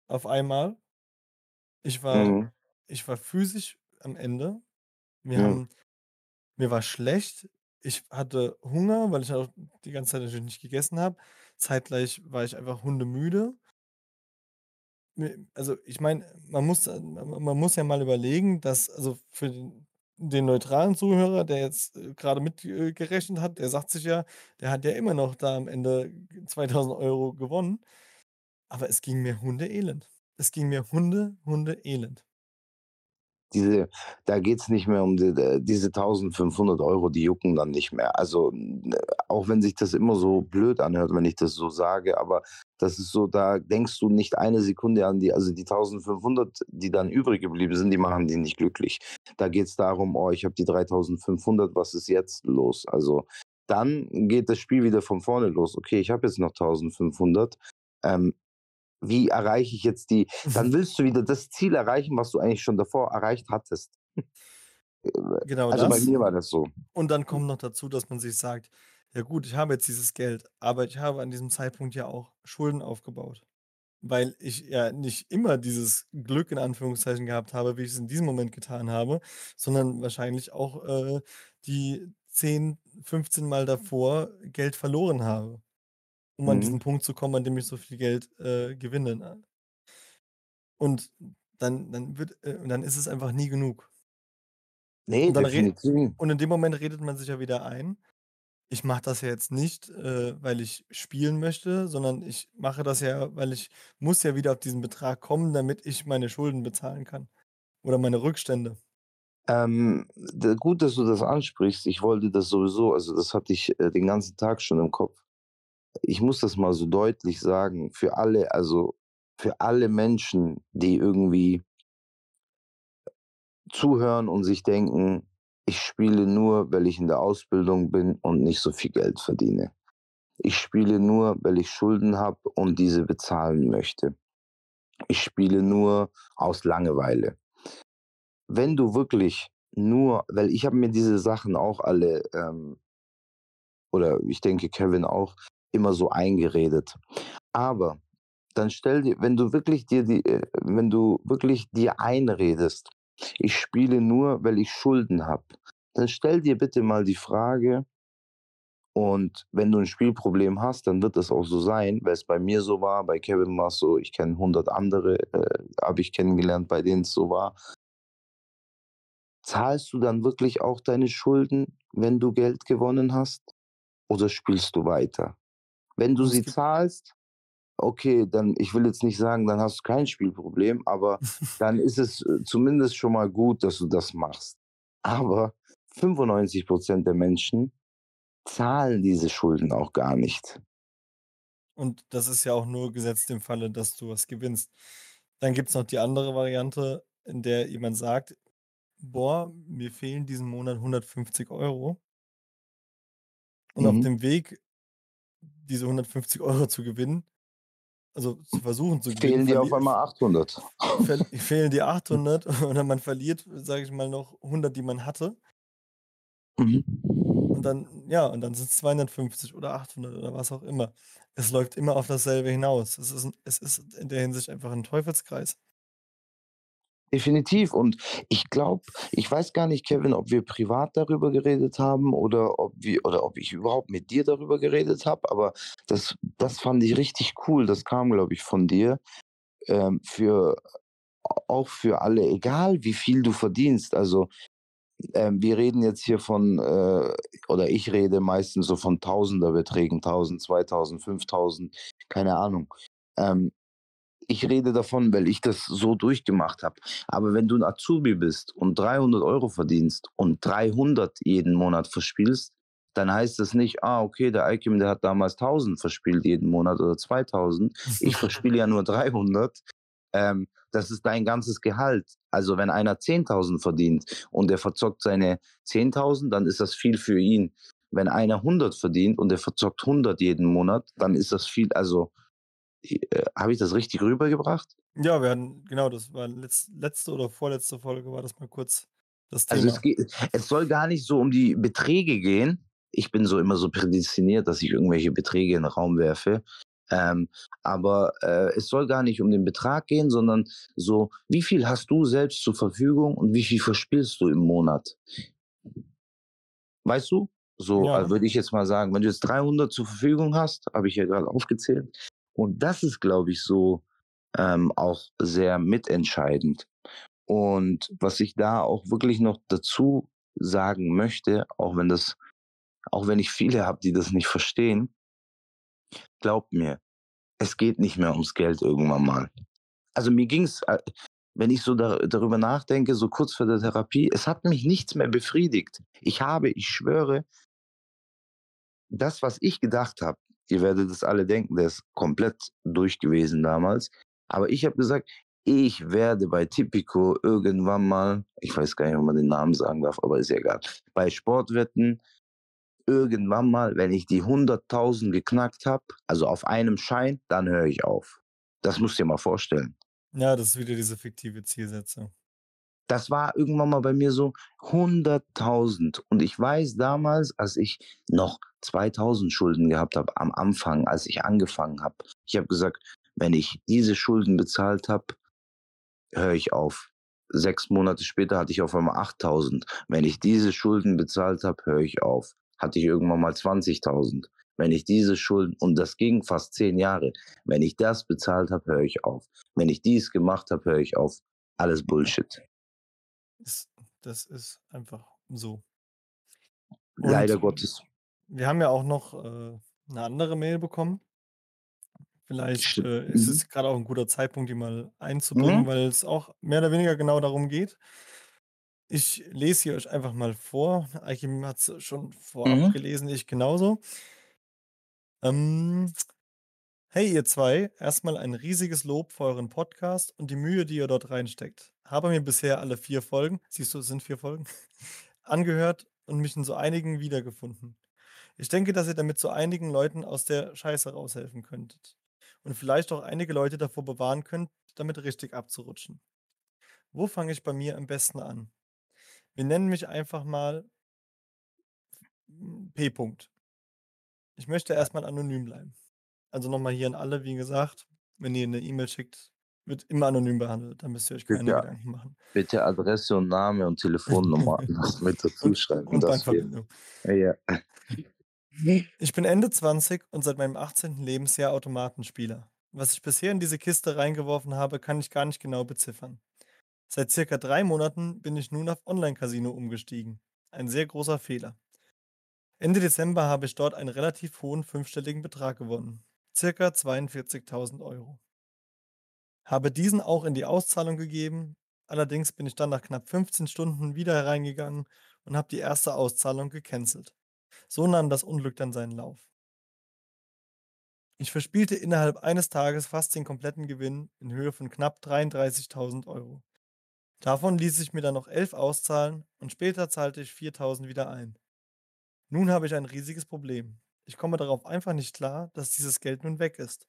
auf einmal. Ich war Mhm. ich war physisch am Ende. Mir Ja. haben mir war schlecht. Ich hatte Hunger, weil ich auch die ganze Zeit natürlich nicht gegessen habe. Zeitgleich war ich einfach hundemüde. Also, ich meine, man muss äh, ma man muss ja mal überlegen, dass also, für den den neutralen Zuhörer, der jetzt, äh, grade mit äh, hat, der sagt sich ja, der hat ja immer noch da am Ende 2.000 € gewonnen. Aber es ging mir hundeelend. Es ging mir hunde hundeelend. Diese da geht's nicht mehr um d d diese 1.500 €, die jucken dann nicht mehr. Also, auch wenn sich das immer so blöd anhört, wenn ich das so sage, aber das ist so, da denkst du nicht eine Sekunde an die also, die 1.500, die dann übrig geblieben sind, die machen dich nicht glücklich. Da geht's darum: „Oh, ich habe die 3.500, was ist jetzt los?“ Also, dann geht das Spiel wieder von vorne los. „Okay, ich habe jetzt noch 1.500, ähm, wie erreiche ich jetzt die“ dann willst du wieder das Ziel erreichen, was du eigentlich schon davor erreicht hattest. Genau Also, bei das. mir war das so. Und dann kommt noch dazu, dass man sich sagt: „Ja gut, ich habe jetzt dieses Geld, aber ich habe an diesem Zeitpunkt ja auch Schulden aufgebaut.“ Weil ich ja nicht immer dieses Glück in Anführungszeichen gehabt habe, wie ich's in diesem Moment getan habe, sondern wahrscheinlich auch, äh, die 10, 15 Mal davor Geld verloren habe, um an diesen Mhm. Punkt zu kommen, an dem ich so viel Geld, äh, gewinne, ne? Und dann dann wird äh, dann ist es einfach nie genug. Ne, Und definitiv. und in dem Moment redet man sich ja wieder ein: „Ich mache das ja jetzt nicht, äh, weil ich spielen möchte, sondern ich mache das ja, weil ich muss ja wieder auf diesen Betrag kommen, damit ich meine Schulden bezahlen kann oder meine Rückstände.“ Ähm, gut, dass du das ansprichst. Ich wollte das sowieso also, das hatte ich, äh, den ganzen Tag schon im Kopf. Ich muss das mal so deutlich sagen für alle also, für alle Menschen, die irgendwie zuhören und sich denken: „Ich spiele nur, weil ich in der Ausbildung bin und nicht so viel Geld verdiene. Ich spiele nur, weil ich Schulden habe und diese bezahlen möchte. Ich spiele nur aus Langeweile.“ Wenn du wirklich nur weil ich habe mir diese Sachen auch alle, ähm oder ich denke, Kevin auch, immer so eingeredet. Aber dann stell dir wenn du wirklich dir die äh, wenn du wirklich dir einredest: „Ich spiele nur, weil ich Schulden habe“, dann stell dir bitte mal die Frage und wenn du 'n Spielproblem hast, dann wird das auch so sein, weil's bei mir so war, bei Kevin war's so, ich kenne 100 andere, äh, habe ich kennengelernt, bei denen's so war. Zahlst du dann wirklich auch deine Schulden, wenn du Geld gewonnen hast oder spielst du weiter? Wenn du Und es sie gibt zahlst, okay, dann ich will jetzt nicht sagen, dann hast du kein Spielproblem, aber [laughs] dann ist es, äh, zumindest schon mal gut, dass du das machst. Aber 95 % der Menschen zahlen diese Schulden auch gar nicht. Und das ist ja auch nur gesetzt im Falle, dass du was gewinnst. Dann gibt's noch die andere Variante, in der jemand sagt: „Boah, mir fehlen diesen Monat 150 €“ und auf Mhm. dem Weg, diese 150 € zu gewinnen also, zu versuchen zu gewinnen, Fehlen dir auf einmal 800. verl [laughs] fehlen dir 800 oder man verliert, sage ich mal, noch 100, die man hatte. Mhm. Und dann ja, und dann sind's 250 oder 800 oder was auch immer. Es läuft immer auf dasselbe hinaus. Es ist es ist in der Hinsicht einfach 'n Teufelskreis. Definitiv und ich glaube ich weiß gar nicht, Kevin, ob wir privat darüber geredet haben oder ob wir oder ob ich überhaupt mit dir darüber geredet habe, aber das das fand ich richtig cool. Das kam, glaube ich, von dir, ähm, für auch für alle, egal wie viel du verdienst. Also, ähm, wir reden jetzt hier von, äh oder ich rede meistens so von Tausenderbeträgen, 1000, 2000, 5000, keine Ahnung. Ähm, ich rede davon, weil ich das so durchgemacht habe. Aber wenn du ein Azubi bist und 300 Euro verdienst und 300 jeden Monat verspielst, dann heißt das nicht, ah, okay, der Aikim, der hat damals 1000 verspielt jeden Monat oder 2000. Ich verspiele ja nur 300. Ähm, das ist dein ganzes Gehalt. Also wenn einer 10.000 verdient und er verzockt seine 10.000, dann ist das viel für ihn. Wenn einer 100 verdient und er verzockt 100 jeden Monat, dann ist das viel. Also habe ich das richtig rübergebracht? Ja, wir hatten, genau, das war letz, letzte oder vorletzte Folge, war das mal kurz das Thema. Also es, geht, es soll gar nicht so um die Beträge gehen. Ich bin so immer so prädestiniert, dass ich irgendwelche Beträge in den Raum werfe. Ähm, aber äh, es soll gar nicht um den Betrag gehen, sondern so, wie viel hast du selbst zur Verfügung und wie viel verspielst du im Monat? Weißt du? So Ja. äh, würde ich jetzt mal sagen, wenn du jetzt 300 zur Verfügung hast, habe ich ja gerade aufgezählt. Und das ist, glaube ich, so ähm, auch sehr mitentscheidend. Und was ich da auch wirklich noch dazu sagen möchte, auch wenn das, auch wenn ich viele habe, die das nicht verstehen, glaubt mir, es geht nicht mehr ums Geld irgendwann mal. Also mir ging's, äh, wenn ich so da, darüber nachdenke, so kurz vor der Therapie, es hat mich nichts mehr befriedigt. Ich habe, ich schwöre, das, was ich gedacht habe, ihr werdet es alle denken, der ist komplett durch gewesen damals. Aber ich habe gesagt, ich werde bei Tipico irgendwann mal, ich weiß gar nicht, ob man den Namen sagen darf, aber ist ja egal, bei Sportwetten irgendwann mal, wenn ich die 100.000 geknackt habe, also auf einem Schein, dann höre ich auf. Das musst du dir mal vorstellen. Ja, das ist wieder diese fiktive Zielsetzung. Das war irgendwann mal bei mir so 100.000. Und ich weiß damals, als ich noch 2000 Schulden gehabt habe am Anfang, als ich angefangen habe, ich habe gesagt, wenn ich diese Schulden bezahlt habe, höre ich auf. Sechs Monate später hatte ich auf einmal 8000. Wenn ich diese Schulden bezahlt habe, höre ich auf. Hatte ich irgendwann mal 20.000. Wenn ich diese Schulden, und das ging fast zehn Jahre, wenn ich das bezahlt habe, höre ich auf. Wenn ich dies gemacht habe, höre ich auf. Alles Bullshit. Das ist einfach so. Leider Und Gottes. Wir haben ja auch noch äh, eine andere Mail bekommen. Vielleicht äh, ist Mhm. es gerade auch ein guter Zeitpunkt, die mal einzubringen, Mhm. weil es auch mehr oder weniger genau darum geht. Ich lese sie euch einfach mal vor. Aikim hat es schon vorab Mhm. gelesen, ich genauso. Ähm, hey, ihr zwei, erstmal ein riesiges Lob für euren Podcast und die Mühe, die ihr dort reinsteckt. Habe mir bisher alle vier Folgen, siehst du, es sind vier Folgen, [laughs] angehört und mich in so einigen wiedergefunden. Ich denke, dass ihr damit so einigen Leuten aus der Scheiße raushelfen könntet. Und vielleicht auch einige Leute davor bewahren könnt, damit richtig abzurutschen. Wo fange ich bei mir am besten an? Wir nennen mich einfach mal P. -Punkt. Ich möchte erstmal anonym bleiben. Also nochmal hier an alle, wie gesagt, wenn ihr eine E-Mail schickt, wird immer anonym behandelt. Da müsst ihr euch keine Bitte, Gedanken machen. bitte Adresse und Name und [laughs] Telefonnummer mit dazu Und, schreiben. und Das fehlt. Bankverbindung. Ja. Ich bin Ende 20 und seit meinem 18. Lebensjahr Automatenspieler. Was ich bisher in diese Kiste reingeworfen habe, kann ich gar nicht genau beziffern. Seit circa drei Monaten bin ich nun auf Online-Casino umgestiegen. Ein sehr großer Fehler. Ende Dezember habe ich dort einen relativ hohen fünfstelligen Betrag gewonnen. Circa 42.000 Euro. Habe diesen auch in die Auszahlung gegeben. Allerdings bin ich dann nach knapp 15 Stunden wieder hereingegangen und habe die erste Auszahlung gecancelt. So nahm das Unglück dann seinen Lauf. Ich verspielte innerhalb eines Tages fast den kompletten Gewinn in Höhe von knapp 33.000 Euro. Davon ließ ich mir dann noch 11 auszahlen und später zahlte ich 4.000 wieder ein. Nun habe ich ein riesiges Problem. Ich komme darauf einfach nicht klar, dass dieses Geld nun weg ist.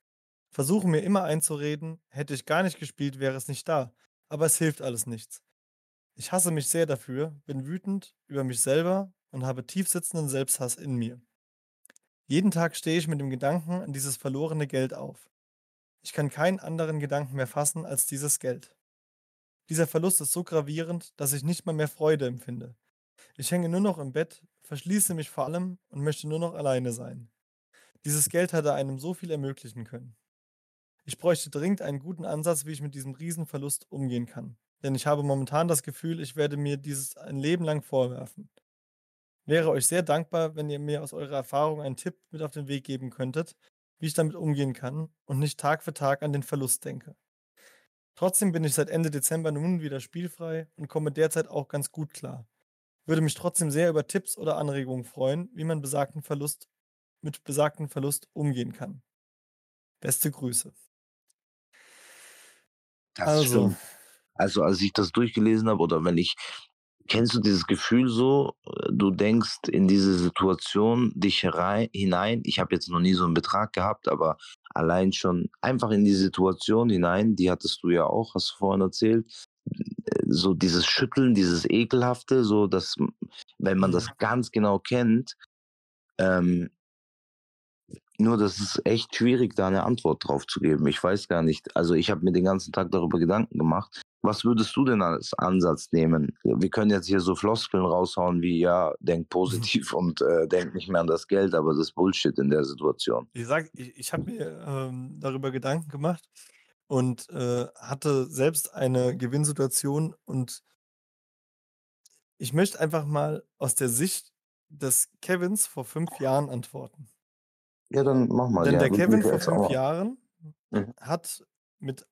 Versuche mir immer einzureden, hätte ich gar nicht gespielt, wäre es nicht da. Aber es hilft alles nichts. Ich hasse mich sehr dafür, bin wütend über mich selber und habe tiefsitzenden Selbsthass in mir. Jeden Tag stehe ich mit dem Gedanken an dieses verlorene Geld auf. Ich kann keinen anderen Gedanken mehr fassen als dieses Geld. Dieser Verlust ist so gravierend, dass ich nicht mal mehr Freude empfinde. Ich hänge nur noch im Bett, verschließe mich vor allem und möchte nur noch alleine sein. Dieses Geld hatte einem so viel ermöglichen können. Ich bräuchte dringend einen guten Ansatz, wie ich mit diesem Riesenverlust umgehen kann. Denn ich habe momentan das Gefühl, ich werde mir dieses ein Leben lang vorwerfen. Wäre euch sehr dankbar, wenn ihr mir aus eurer Erfahrung einen Tipp mit auf den Weg geben könntet, wie ich damit umgehen kann und nicht Tag für Tag an den Verlust denke. Trotzdem bin ich seit Ende Dezember nun wieder spielfrei und komme derzeit auch ganz gut klar. Würde mich trotzdem sehr über Tipps oder Anregungen freuen, wie man besagten Verlust mit besagten Verlust umgehen kann. Beste Grüße. Das Also, stimmt. Also, als ich das durchgelesen habe oder wenn ich kennst du dieses Gefühl so, äh, du denkst in diese Situation dich herei hinein ich habe jetzt noch nie so einen Betrag gehabt, aber allein schon einfach in die Situation hinein, die hattest du ja auch, hast du vorhin erzählt, äh, so dieses Schütteln, dieses Ekelhafte, so dass wenn man das ganz genau kennt, ähm nur das ist echt schwierig, da 'ne Antwort drauf zu geben. Ich weiß gar nicht also, ich habe mir den ganzen Tag darüber Gedanken gemacht. Was würdest du denn als Ansatz nehmen? Wir können jetzt hier so Floskeln raushauen wie: „Ja, denk positiv [laughs] und, äh, denk nicht mehr an das Geld“, aber das ist Bullshit in der Situation. Ich sage ich ich habe mir, ähm, darüber Gedanken gemacht und, äh, hatte selbst eine Gewinnsituation und ich möchte einfach mal aus der Sicht des Kevins vor 5 Jahren antworten. Ja, dann mach mal, Denn ja, der Kevin vor jetzt 5 auch Jahren mhm. hat mit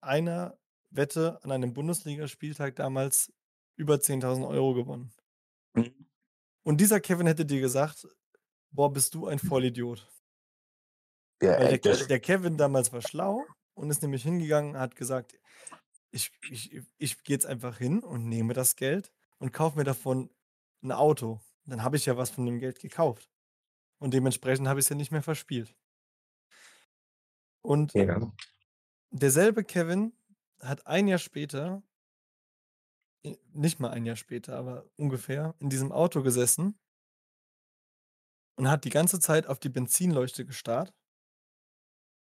einer Wette an einem Bundesligaspieltag damals über 10.000 Euro gewonnen. Mhm. Und dieser Kevin hätte dir gesagt: „Boah, bist du ein Vollidiot.“ Ja, der der Kevin damals war schlau und ist nämlich hingegangen, hat gesagt: „Ich ich ich gehe jetzt einfach hin und nehme das Geld und kaufe mir davon 'n Auto.“ Dann habe ich ja was von dem Geld gekauft und dementsprechend habe ich's ja nicht mehr verspielt. Und Ja. derselbe Kevin hat ein Jahr später nicht mal ein Jahr später, aber ungefähr, in diesem Auto gesessen und hat die ganze Zeit auf die Benzinleuchte gestarrt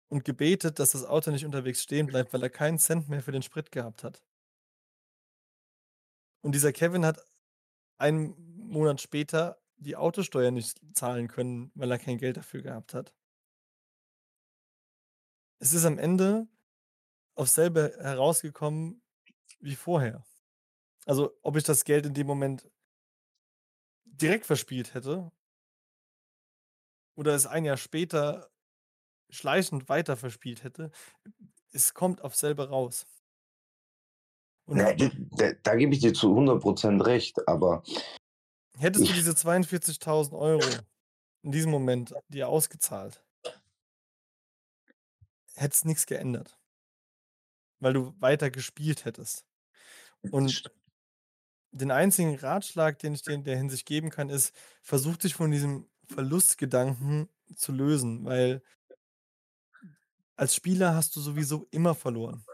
und gebetet, dass das Auto nicht unterwegs stehen bleibt, weil er keinen Cent mehr für den Sprit gehabt hat. Und dieser Kevin hat einen Monat später die Autosteuer nicht zahlen können, weil er kein Geld dafür gehabt hat. Es ist am Ende aufs selbe herausgekommen wie vorher. Also, ob ich das Geld in dem Moment direkt verspielt hätte oder es ein Jahr später schleichend weiter verspielt hätte, es kommt aufs selbe raus. Und Ne, d da da gebe ich dir zu 100% recht, aber hättest du diese 42.000 € in diesem Moment dir ausgezahlt hätte nix geändert. Weil du weiter gespielt hättest. Und den einzigen Ratschlag, den ich dir in der Hinsicht geben kann, ist, versuch dich von diesem Verlustgedanken zu lösen, weil als Spieler hast du sowieso immer verloren.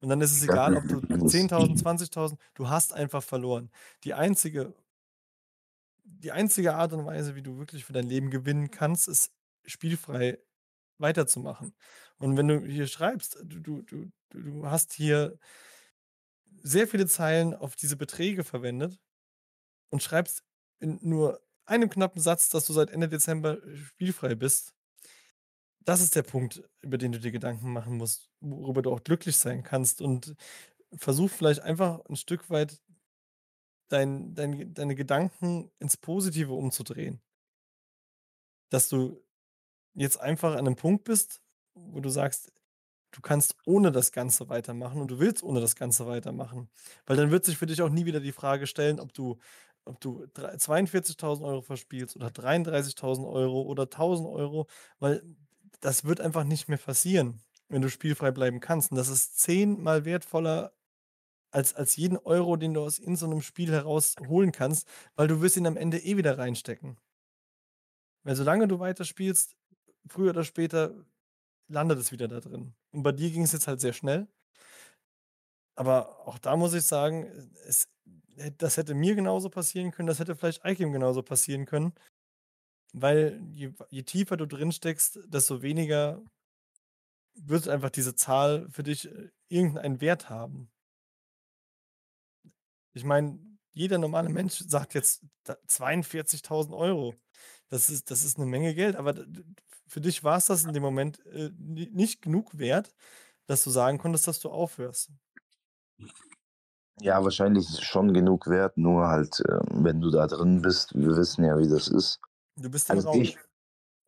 Und dann ist es egal, ob du 10.000, 20.000 du hast einfach verloren. Die einzige die einzige Art und Weise, wie du wirklich für dein Leben gewinnen kannst, ist spielfrei weiterzumachen. Und wenn du hier schreibst, du du du hast hier sehr viele Zeilen auf diese Beträge verwendet und schreibst in nur einem knappen Satz, dass du seit Ende Dezember, äh, spielfrei bist. Das ist der Punkt, über den du dir Gedanken machen musst, worüber du auch glücklich sein kannst und versuch vielleicht einfach 'n Stück weit dein dein deine Gedanken ins Positive umzudrehen. Dass du jetzt einfach an 'nem Punkt bist, wo du sagst, du kannst ohne das Ganze weitermachen und du willst ohne das Ganze weitermachen. Weil dann wird sich für dich auch nie wieder die Frage stellen, ob du ob du drei 42.000 € verspielst oder 33.000 € oder 1.000 €, weil das wird einfach nicht mehr passieren, wenn du spielfrei bleiben kannst. Und das ist zehnmal wertvoller als als jeden Euro, den du aus irgend so 'nem Spiel herausholen kannst, weil du wirst ihn am Ende eh wieder reinstecken. Weil solange du weiterspielst, früher oder später landet es wieder da drin. Und bei dir ging's jetzt halt sehr schnell. Aber auch da muss ich sagen, es das hätte mir genauso passieren können, das hätte vielleicht Eikim genauso passieren können. Weil je je tiefer du drin steckst, desto weniger wird einfach diese Zahl für dich, äh, irgend 'n Wert haben. Ich meine, jeder normale Mensch sagt jetzt da 42.000 €. Das ist das ist 'ne Menge Geld, aber für dich war's das in dem Moment, äh, ni nicht genug wert, dass du sagen konntest, dass du aufhörst. Ja, wahrscheinlich ist es schon genug wert, nur halt, äh, wenn du da drin bist, wir wissen ja, wie das ist. Du bist im Also Raum. ich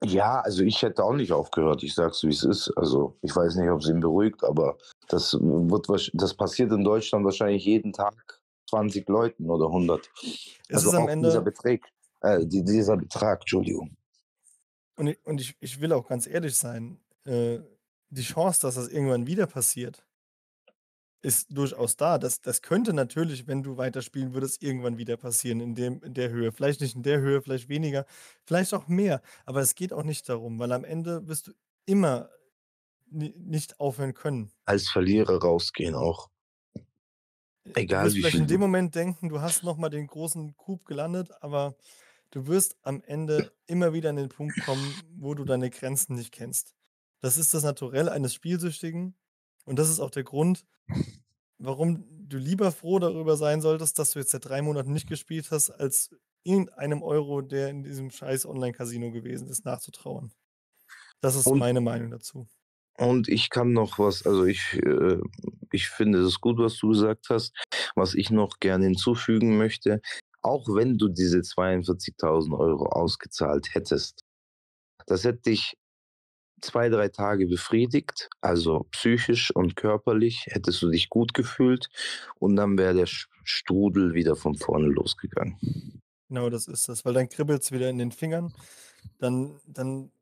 ja, also ich hätte auch nicht aufgehört. Ich sag's, wie es ist. Also ich weiß nicht, ob es ihn beruhigt, aber das wird das passiert in Deutschland wahrscheinlich jeden Tag 20 Leuten oder 100. Es Also ist am auch dieser Ende Betrag äh, die dieser Betrag, Entschuldigung. Und i und ich ich will auch ganz ehrlich sein, äh, die Chance, dass das irgendwann wieder passiert ist durchaus da. Das das könnte natürlich, wenn du weiterspielen würdest, irgendwann wieder passieren in dem in der Höhe. Vielleicht nicht in der Höhe, vielleicht weniger, vielleicht auch mehr. Aber es geht auch nicht darum, weil am Ende wirst du immer ni nicht aufhören können. Als Verlierer rausgehen auch. Äh, du Egal wirst wie vielleicht viel in dem du Moment denken, du hast noch mal den großen Coup gelandet, aber du wirst am Ende immer wieder an den Punkt kommen, wo du deine Grenzen nicht kennst. Das ist das Naturell eines Spielsüchtigen und das ist auch der Grund, warum du lieber froh darüber sein solltest, dass du jetzt seit 3 Monaten nicht gespielt hast, als irgendeinem Euro, der in diesem scheiß Online-Casino gewesen ist, nachzutrauern. Das ist Und meine Meinung dazu. und ich kann noch was also ich äh, ich finde es gut, was du gesagt hast. Was ich noch gerne hinzufügen möchte, auch wenn du diese 42.000 € ausgezahlt hättest, das hätte dich 2, 3 Tage befriedigt, also psychisch und körperlich hättest du dich gut gefühlt und dann wäre der Strudel wieder von vorne losgegangen. Genau, das ist das, weil dann kribbelt's wieder in den Fingern. Dann dann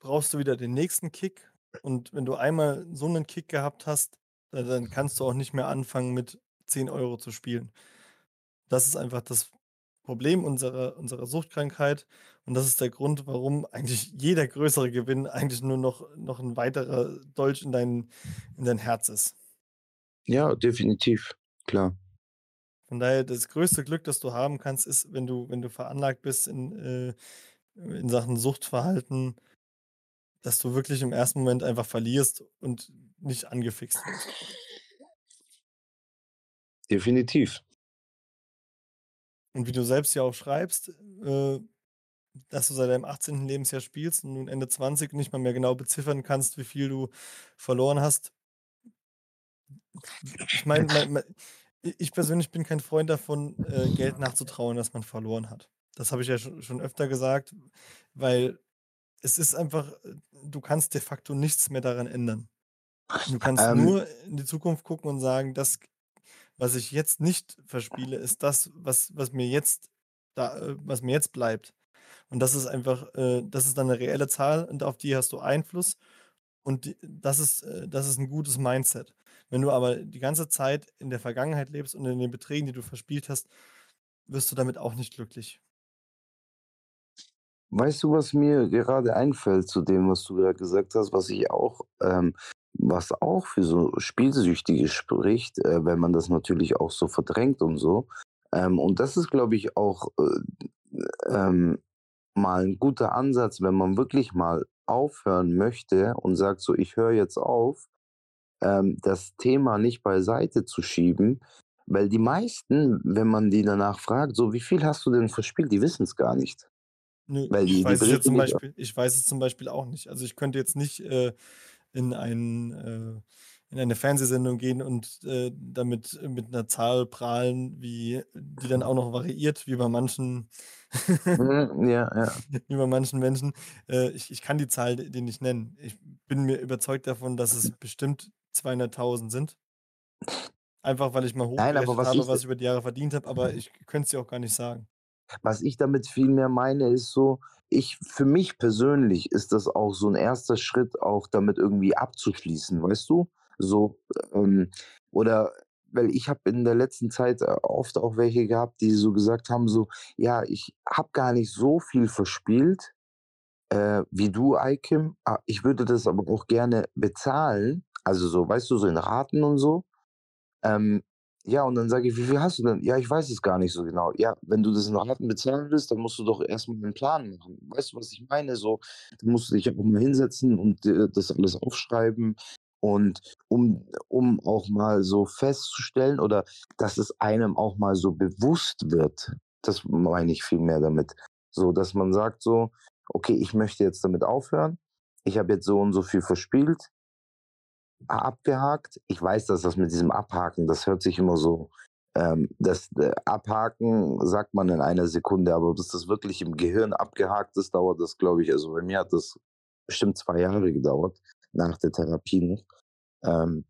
brauchst du wieder den nächsten Kick und wenn du einmal so 'nen Kick gehabt hast, da dann kannst du auch nicht mehr anfangen, mit 10 € zu spielen. Das ist einfach das Problem unserer unserer Suchtkrankheit und das ist der Grund, warum eigentlich jeder größere Gewinn eigentlich nur noch noch 'n weiterer Dolch in dein in dein Herz ist. Ja, definitiv, klar. Von daher das größte Glück, das du haben kannst, ist, wenn du wenn du veranlagt bist in äh, in Sachen Suchtverhalten dass du wirklich im ersten Moment einfach verlierst und nicht angefixt wirst. Definitiv. Und wie du selbst ja auch schreibst, äh, dass du seit deinem 18. Lebensjahr spielst und nun Ende 20 nicht mal mehr genau beziffern kannst, wie viel du verloren hast. Ich meine, mei mei i ich persönlich bin kein Freund davon, äh, Geld nachzutrauern, das man verloren hat. Das habe ich ja scho schon öfter gesagt, weil es ist einfach äh, du kannst de facto nichts mehr daran ändern. Du kannst Ähm nur in die Zukunft gucken und sagen: „Das, was ich jetzt nicht verspiele, ist das, was was mir jetzt da äh, was mir jetzt bleibt.“ Und das ist einfach äh, das ist dann 'ne reelle Zahl und auf die hast du Einfluss und d das ist äh, das ist 'n gutes Mindset. Wenn du aber die ganze Zeit in der Vergangenheit lebst und in den Beträgen, die du verspielt hast, wirst du damit auch nicht glücklich. Weißt du, was mir gerade einfällt zu dem, was du grad gesagt hast, was ich auch ähm, was auch für so Spielsüchtige spricht, äh, wenn man das natürlich auch so verdrängt und so. Ähm, und das ist, glaube ich, auch, äh, ähm, mal 'n guter Ansatz, wenn man wirklich mal aufhören möchte und sagt so: „Ich höre jetzt auf“, ähm, das Thema nicht beiseite zu schieben, weil die meisten, wenn man die danach fragt: „So, wie viel hast du denn verspielt?“ Die wissen's gar nicht. Nö, Weil ich die die weiß es zum Beispiel ich weiß es zum Beispiel auch nicht. Also, ich könnte jetzt nicht, äh, in ein äh, in eine Fernsehsendung gehen und, äh, damit mit 'ner Zahl prahlen, wie die dann auch noch variiert, wie bei manchen Mhm, ja, ja. [laughs] wie bei manchen Menschen. Äh, ich ich kann die Zahl d dir nicht nennen. Ich bin mir überzeugt davon, dass es bestimmt 200.000 sind. Einfach, weil ich mal Nein, aber hochgerechnet was habe, was ich über die Jahre verdient habe, aber ich könnte es dir auch gar nicht sagen. Was ich damit vielmehr meine, ist so, ich für mich persönlich ist das auch so 'n 1. Schritt, auch damit irgendwie abzuschließen, weißt du? So, ähm oder weil ich habe in der letzten Zeit, äh, oft auch welche gehabt, die so gesagt haben, so: „Ja, ich habe gar nicht so viel verspielt, äh, wie du, Eikim. Ah, ich würde das aber auch gerne bezahlen.“ Also so, weißt du, so in Raten und so. Ähm, ja, und dann sage ich: „Wie viel hast du denn?“ „Ja, ich weiß es gar nicht so genau.“ „Ja, wenn du das in Raten bezahlen willst, dann musst du doch erst mal 'nen Plan machen.“ Weißt du, was ich meine? So, du musst dich einfach mal hinsetzen und, äh, das alles aufschreiben und um um auch mal so festzustellen oder dass es einem auch mal so bewusst wird. Das meine ich vielmehr damit. So, dass man sagt so: „Okay, ich möchte jetzt damit aufhören. Ich habe jetzt so und so viel verspielt.“ A abgehakt. Ich weiß, dass das mit diesem Abhaken, das hört sich immer so Ähm, das äh, Abhaken sagt man in einer Sekunde, aber bis das wirklich im Gehirn abgehakt ist, dauert das, glaube ich also, bei mir hat das bestimmt 2 Jahre gedauert, nach der Therapie noch, ähm,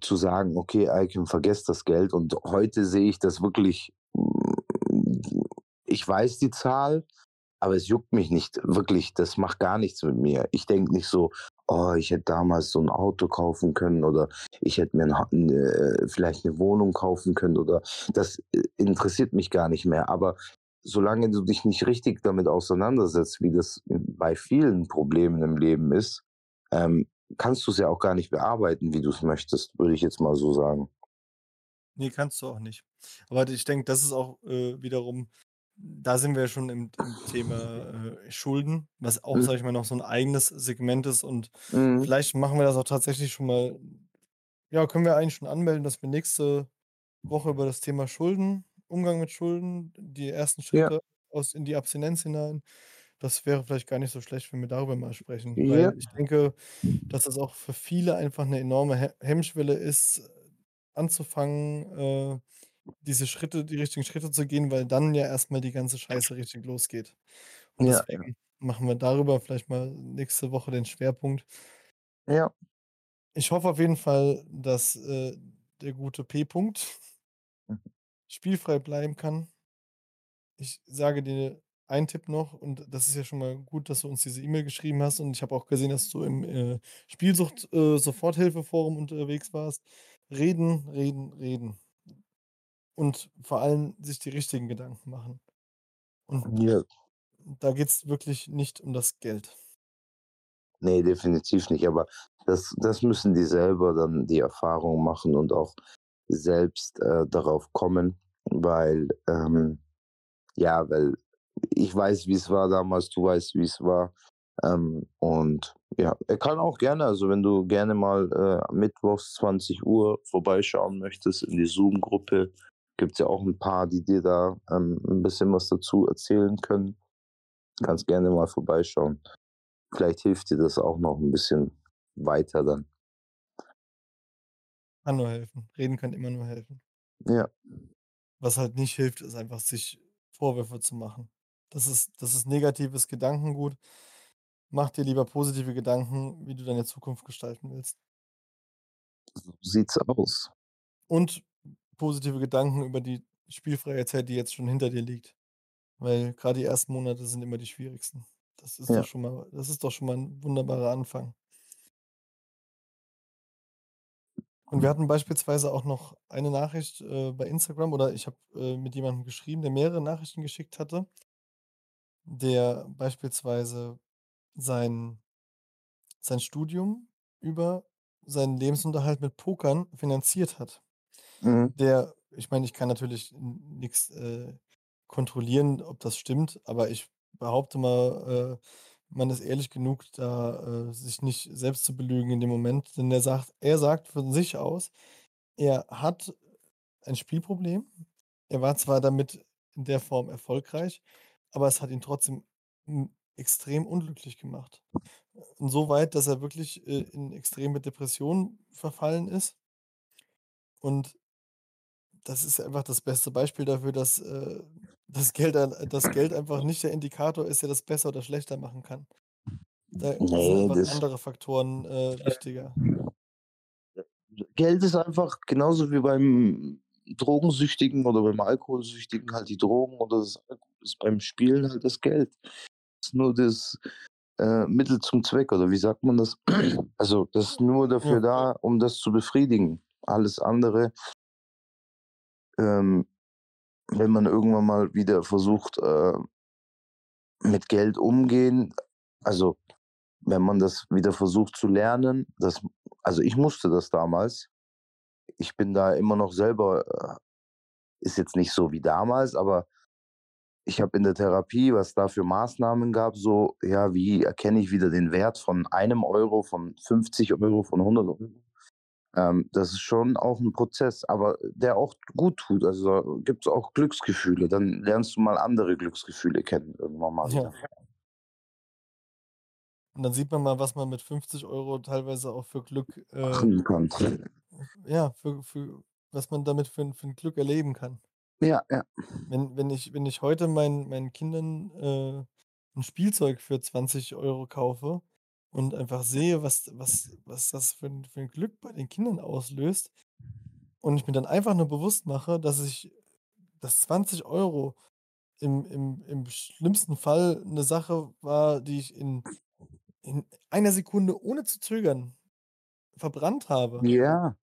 zu sagen: „Okay, Icon, vergesst das Geld.“ Und heute sehe ich das wirklich ich weiß die Zahl, aber es juckt mich nicht wirklich. Das macht gar nichts mit mir. Ich denke nicht so: „Oh, ich hätte damals so 'n Auto kaufen können oder ich hätte mir Ha 'ne äh, vielleicht 'ne Wohnung kaufen können“ oder das, äh, interessiert mich gar nicht mehr. Aber solange du dich nicht richtig damit auseinandersetzt, wie das bei vielen Problemen im Leben ist, ähm, kannst du's ja auch gar nicht bearbeiten, wie du's möchtest, würde ich jetzt mal so sagen. Ne, kannst du auch nicht. Aber ich denke, das ist auch, äh, wiederum da sind wir schon im im Thema, äh, Schulden, was auch, Mhm. sage ich mal, noch so 'n eigenes Segment ist und Mhm. vielleicht machen wir das auch tatsächlich schon mal ja, können wir eigentlich schon anmelden, dass wir nächste Woche über das Thema Schulden Umgang mit Schulden, die ersten Ja. Schritte aus in die Abstinenz hinein das wäre vielleicht gar nicht so schlecht, wenn wir darüber mal sprechen, Ja. weil ich denke, dass das auch für viele einfach 'ne enorme He Hemmschwelle ist, anzufangen, äh, diese Schritte die richtigen Schritte zu gehen, weil dann ja erst mal die ganze Scheiße richtig losgeht. Und Ja, ja. deswegen machen wir darüber vielleicht mal nächste Woche den Schwerpunkt. Ja. Ich hoffe auf jeden Fall, dass, äh, der gute P. Punkt Mhm. spielfrei bleiben kann. Ich sage dir einen Tipp noch und das ist ja schon mal gut, dass du uns diese E-Mail geschrieben hast und ich habe auch gesehen, dass du im, äh, Spielsucht äh, Soforthilfe-Forum unterwegs warst. Reden, reden, reden. Und vor allem sich die richtigen Gedanken machen. Und Ja. da geht's wirklich nicht um das Geld. Ne, definitiv nicht, aber das das müssen die selber dann die Erfahrung machen und auch selbst, äh, darauf kommen, weil, ähm ja, weil ich weiß, wie's war damals, du weißt, wie's war. Ähm, und ja, er kann auch gerne also, wenn du gerne mal, äh, mittwochs 20:00 vorbeischauen möchtest in die Zoom-Gruppe, gibt's ja auch 'n paar, die dir da, ähm, 'n bisschen was dazu erzählen können. Kannst gerne mal vorbeischauen. Vielleicht hilft dir das auch noch 'n bisschen weiter dann. Kann nur helfen. Reden kann immer nur helfen. Ja. Was halt nicht hilft, ist einfach, sich Vorwürfe zu machen. Das ist das ist negatives Gedankengut. Mach dir lieber positive Gedanken, wie du deine Zukunft gestalten willst. So sieht's aus. Und positive Gedanken über die spielfreie Zeit, die jetzt schon hinter dir liegt. Weil grad die ersten Monate sind immer die schwierigsten. Das ist doch Ja. schon mal das ist doch schon mal 'n wunderbarer Anfang. Und wir hatten beispielsweise auch noch eine Nachricht, äh, bei Instagram oder ich habe, äh, mit jemandem geschrieben, der mehrere Nachrichten geschickt hatte der beispielsweise sein sein Studium über seinen Lebensunterhalt mit Pokern finanziert hat. Mhm. Der ich meine, ich kann natürlich n nix, äh, kontrollieren, ob das stimmt, aber ich behaupte mal, äh, man ist ehrlich genug, da, äh, sich nicht selbst zu belügen in dem Moment, denn er sagt er sagt von sich aus, er hat ein Spielproblem. Er war zwar damit in der Form erfolgreich, aber es hat ihn trotzdem, extrem unglücklich gemacht. Insoweit, dass er wirklich, äh, in extreme Depressionen verfallen ist. Und das ist einfach das beste Beispiel dafür, dass, äh, das Geld das Geld einfach nicht der Indikator ist, der das besser oder schlechter machen kann. Da sind Ne, einfach das andere Faktoren, äh, wichtiger. Geld ist einfach genauso wie beim Drogensüchtigen oder beim Alkoholsüchtigen halt die Drogen oder das Alkohol ist beim Spielen halt das Geld. Ist nur das, äh, Mittel zum Zweck oder wie sagt man das? Also, das ist nur dafür Ja. da, um das zu befriedigen. Alles andere ähm, wenn man irgendwann mal wieder versucht, äh mit Geld umgehen also, wenn man das wieder versucht zu lernen, das also, ich musste das damals. Ich bin da immer noch selber äh, ist jetzt nicht so wie damals, aber ich habe in der Therapie, was da für Maßnahmen gab, so ja, wie erkenne ich wieder den Wert von 1 €, von 50 €, von 100 €? Ähm, das ist schon auch 'n Prozess, aber der auch gut tut. Also, gibt's auch Glücksgefühle. Dann lernst du mal andere Glücksgefühle kennen irgendwann mal Ja. Und dann sieht man mal, was man mit 50 € teilweise auch für Glück, äh Machen kann. [laughs] ja, für für was man damit für für 'n Glück erleben kann. Ja, ja. Wenn wenn ich wenn ich heute meinen meinen Kindern, äh, 'n Spielzeug für 20 € kaufe und einfach sehe, was was was das für 'n für 'n Glück bei den Kindern auslöst und ich mir dann einfach nur bewusst mache, dass ich dass 20 € im im im schlimmsten Fall 'ne Sache war, die ich in in einer Sekunde ohne zu zögern verbrannt habe. Ja.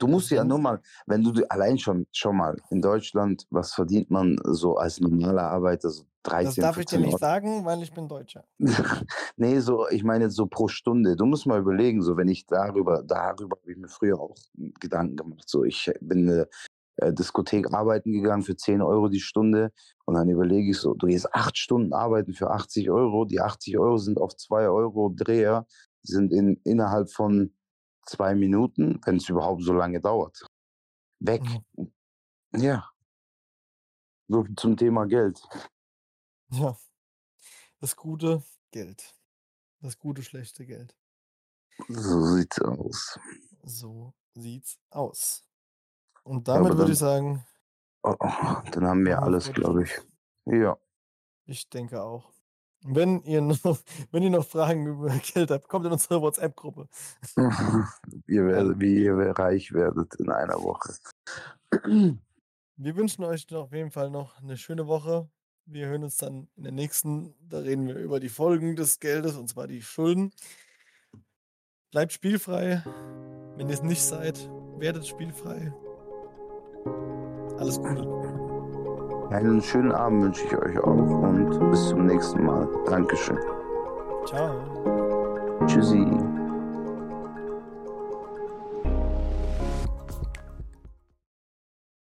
Du musst ja dann nur mal wenn du allein schon schau mal, in Deutschland, was verdient man so als normaler Arbeiter, so Das 13, darf ich dir 14 nicht Euro? sagen, weil ich bin Deutscher. [laughs] Ne, so ich meine jetzt so pro Stunde. Du musst mal überlegen, so wenn ich darüber darüber habe ich mir früher auch Gedanken gemacht. So, ich bin in 'ne, äh, Diskothek arbeiten gegangen für 10 € die Stunde und dann überlege ich so: „Du gehst 8 Stunden arbeiten für 80 €. Die 80 € sind auf 2 € Dreher sind in innerhalb von 2 Minuten, wenn's überhaupt so lange dauert, weg.“ Mhm. Ja. So viel zum Thema Geld. Ja. Das gute Geld. Das gute, schlechte Geld. So sieht's aus. So sieht's aus. Und damit würde dann ich sagen Oh, dann haben wir alles, glaube ich. Ja. Ich denke auch. Wenn ihr noch [laughs] wenn ihr noch Fragen über [laughs] Geld habt, kommt in unsere WhatsApp-Gruppe. [laughs] Ihr werdet wie ihr reich werdet in einer Woche. [clears throat] Wir wünschen euch auf jeden Fall noch 'ne schöne Woche. Wir hören uns dann in der nächsten. Da reden wir über die Folgen des Geldes, und zwar die Schulden. Bleibt spielfrei. Wenn ihr's nicht seid, werdet spielfrei. Alles Gute. Einen schönen Abend wünsche ich euch auch und bis zum nächsten Mal. Dankeschön. Tschau. Tschüssi.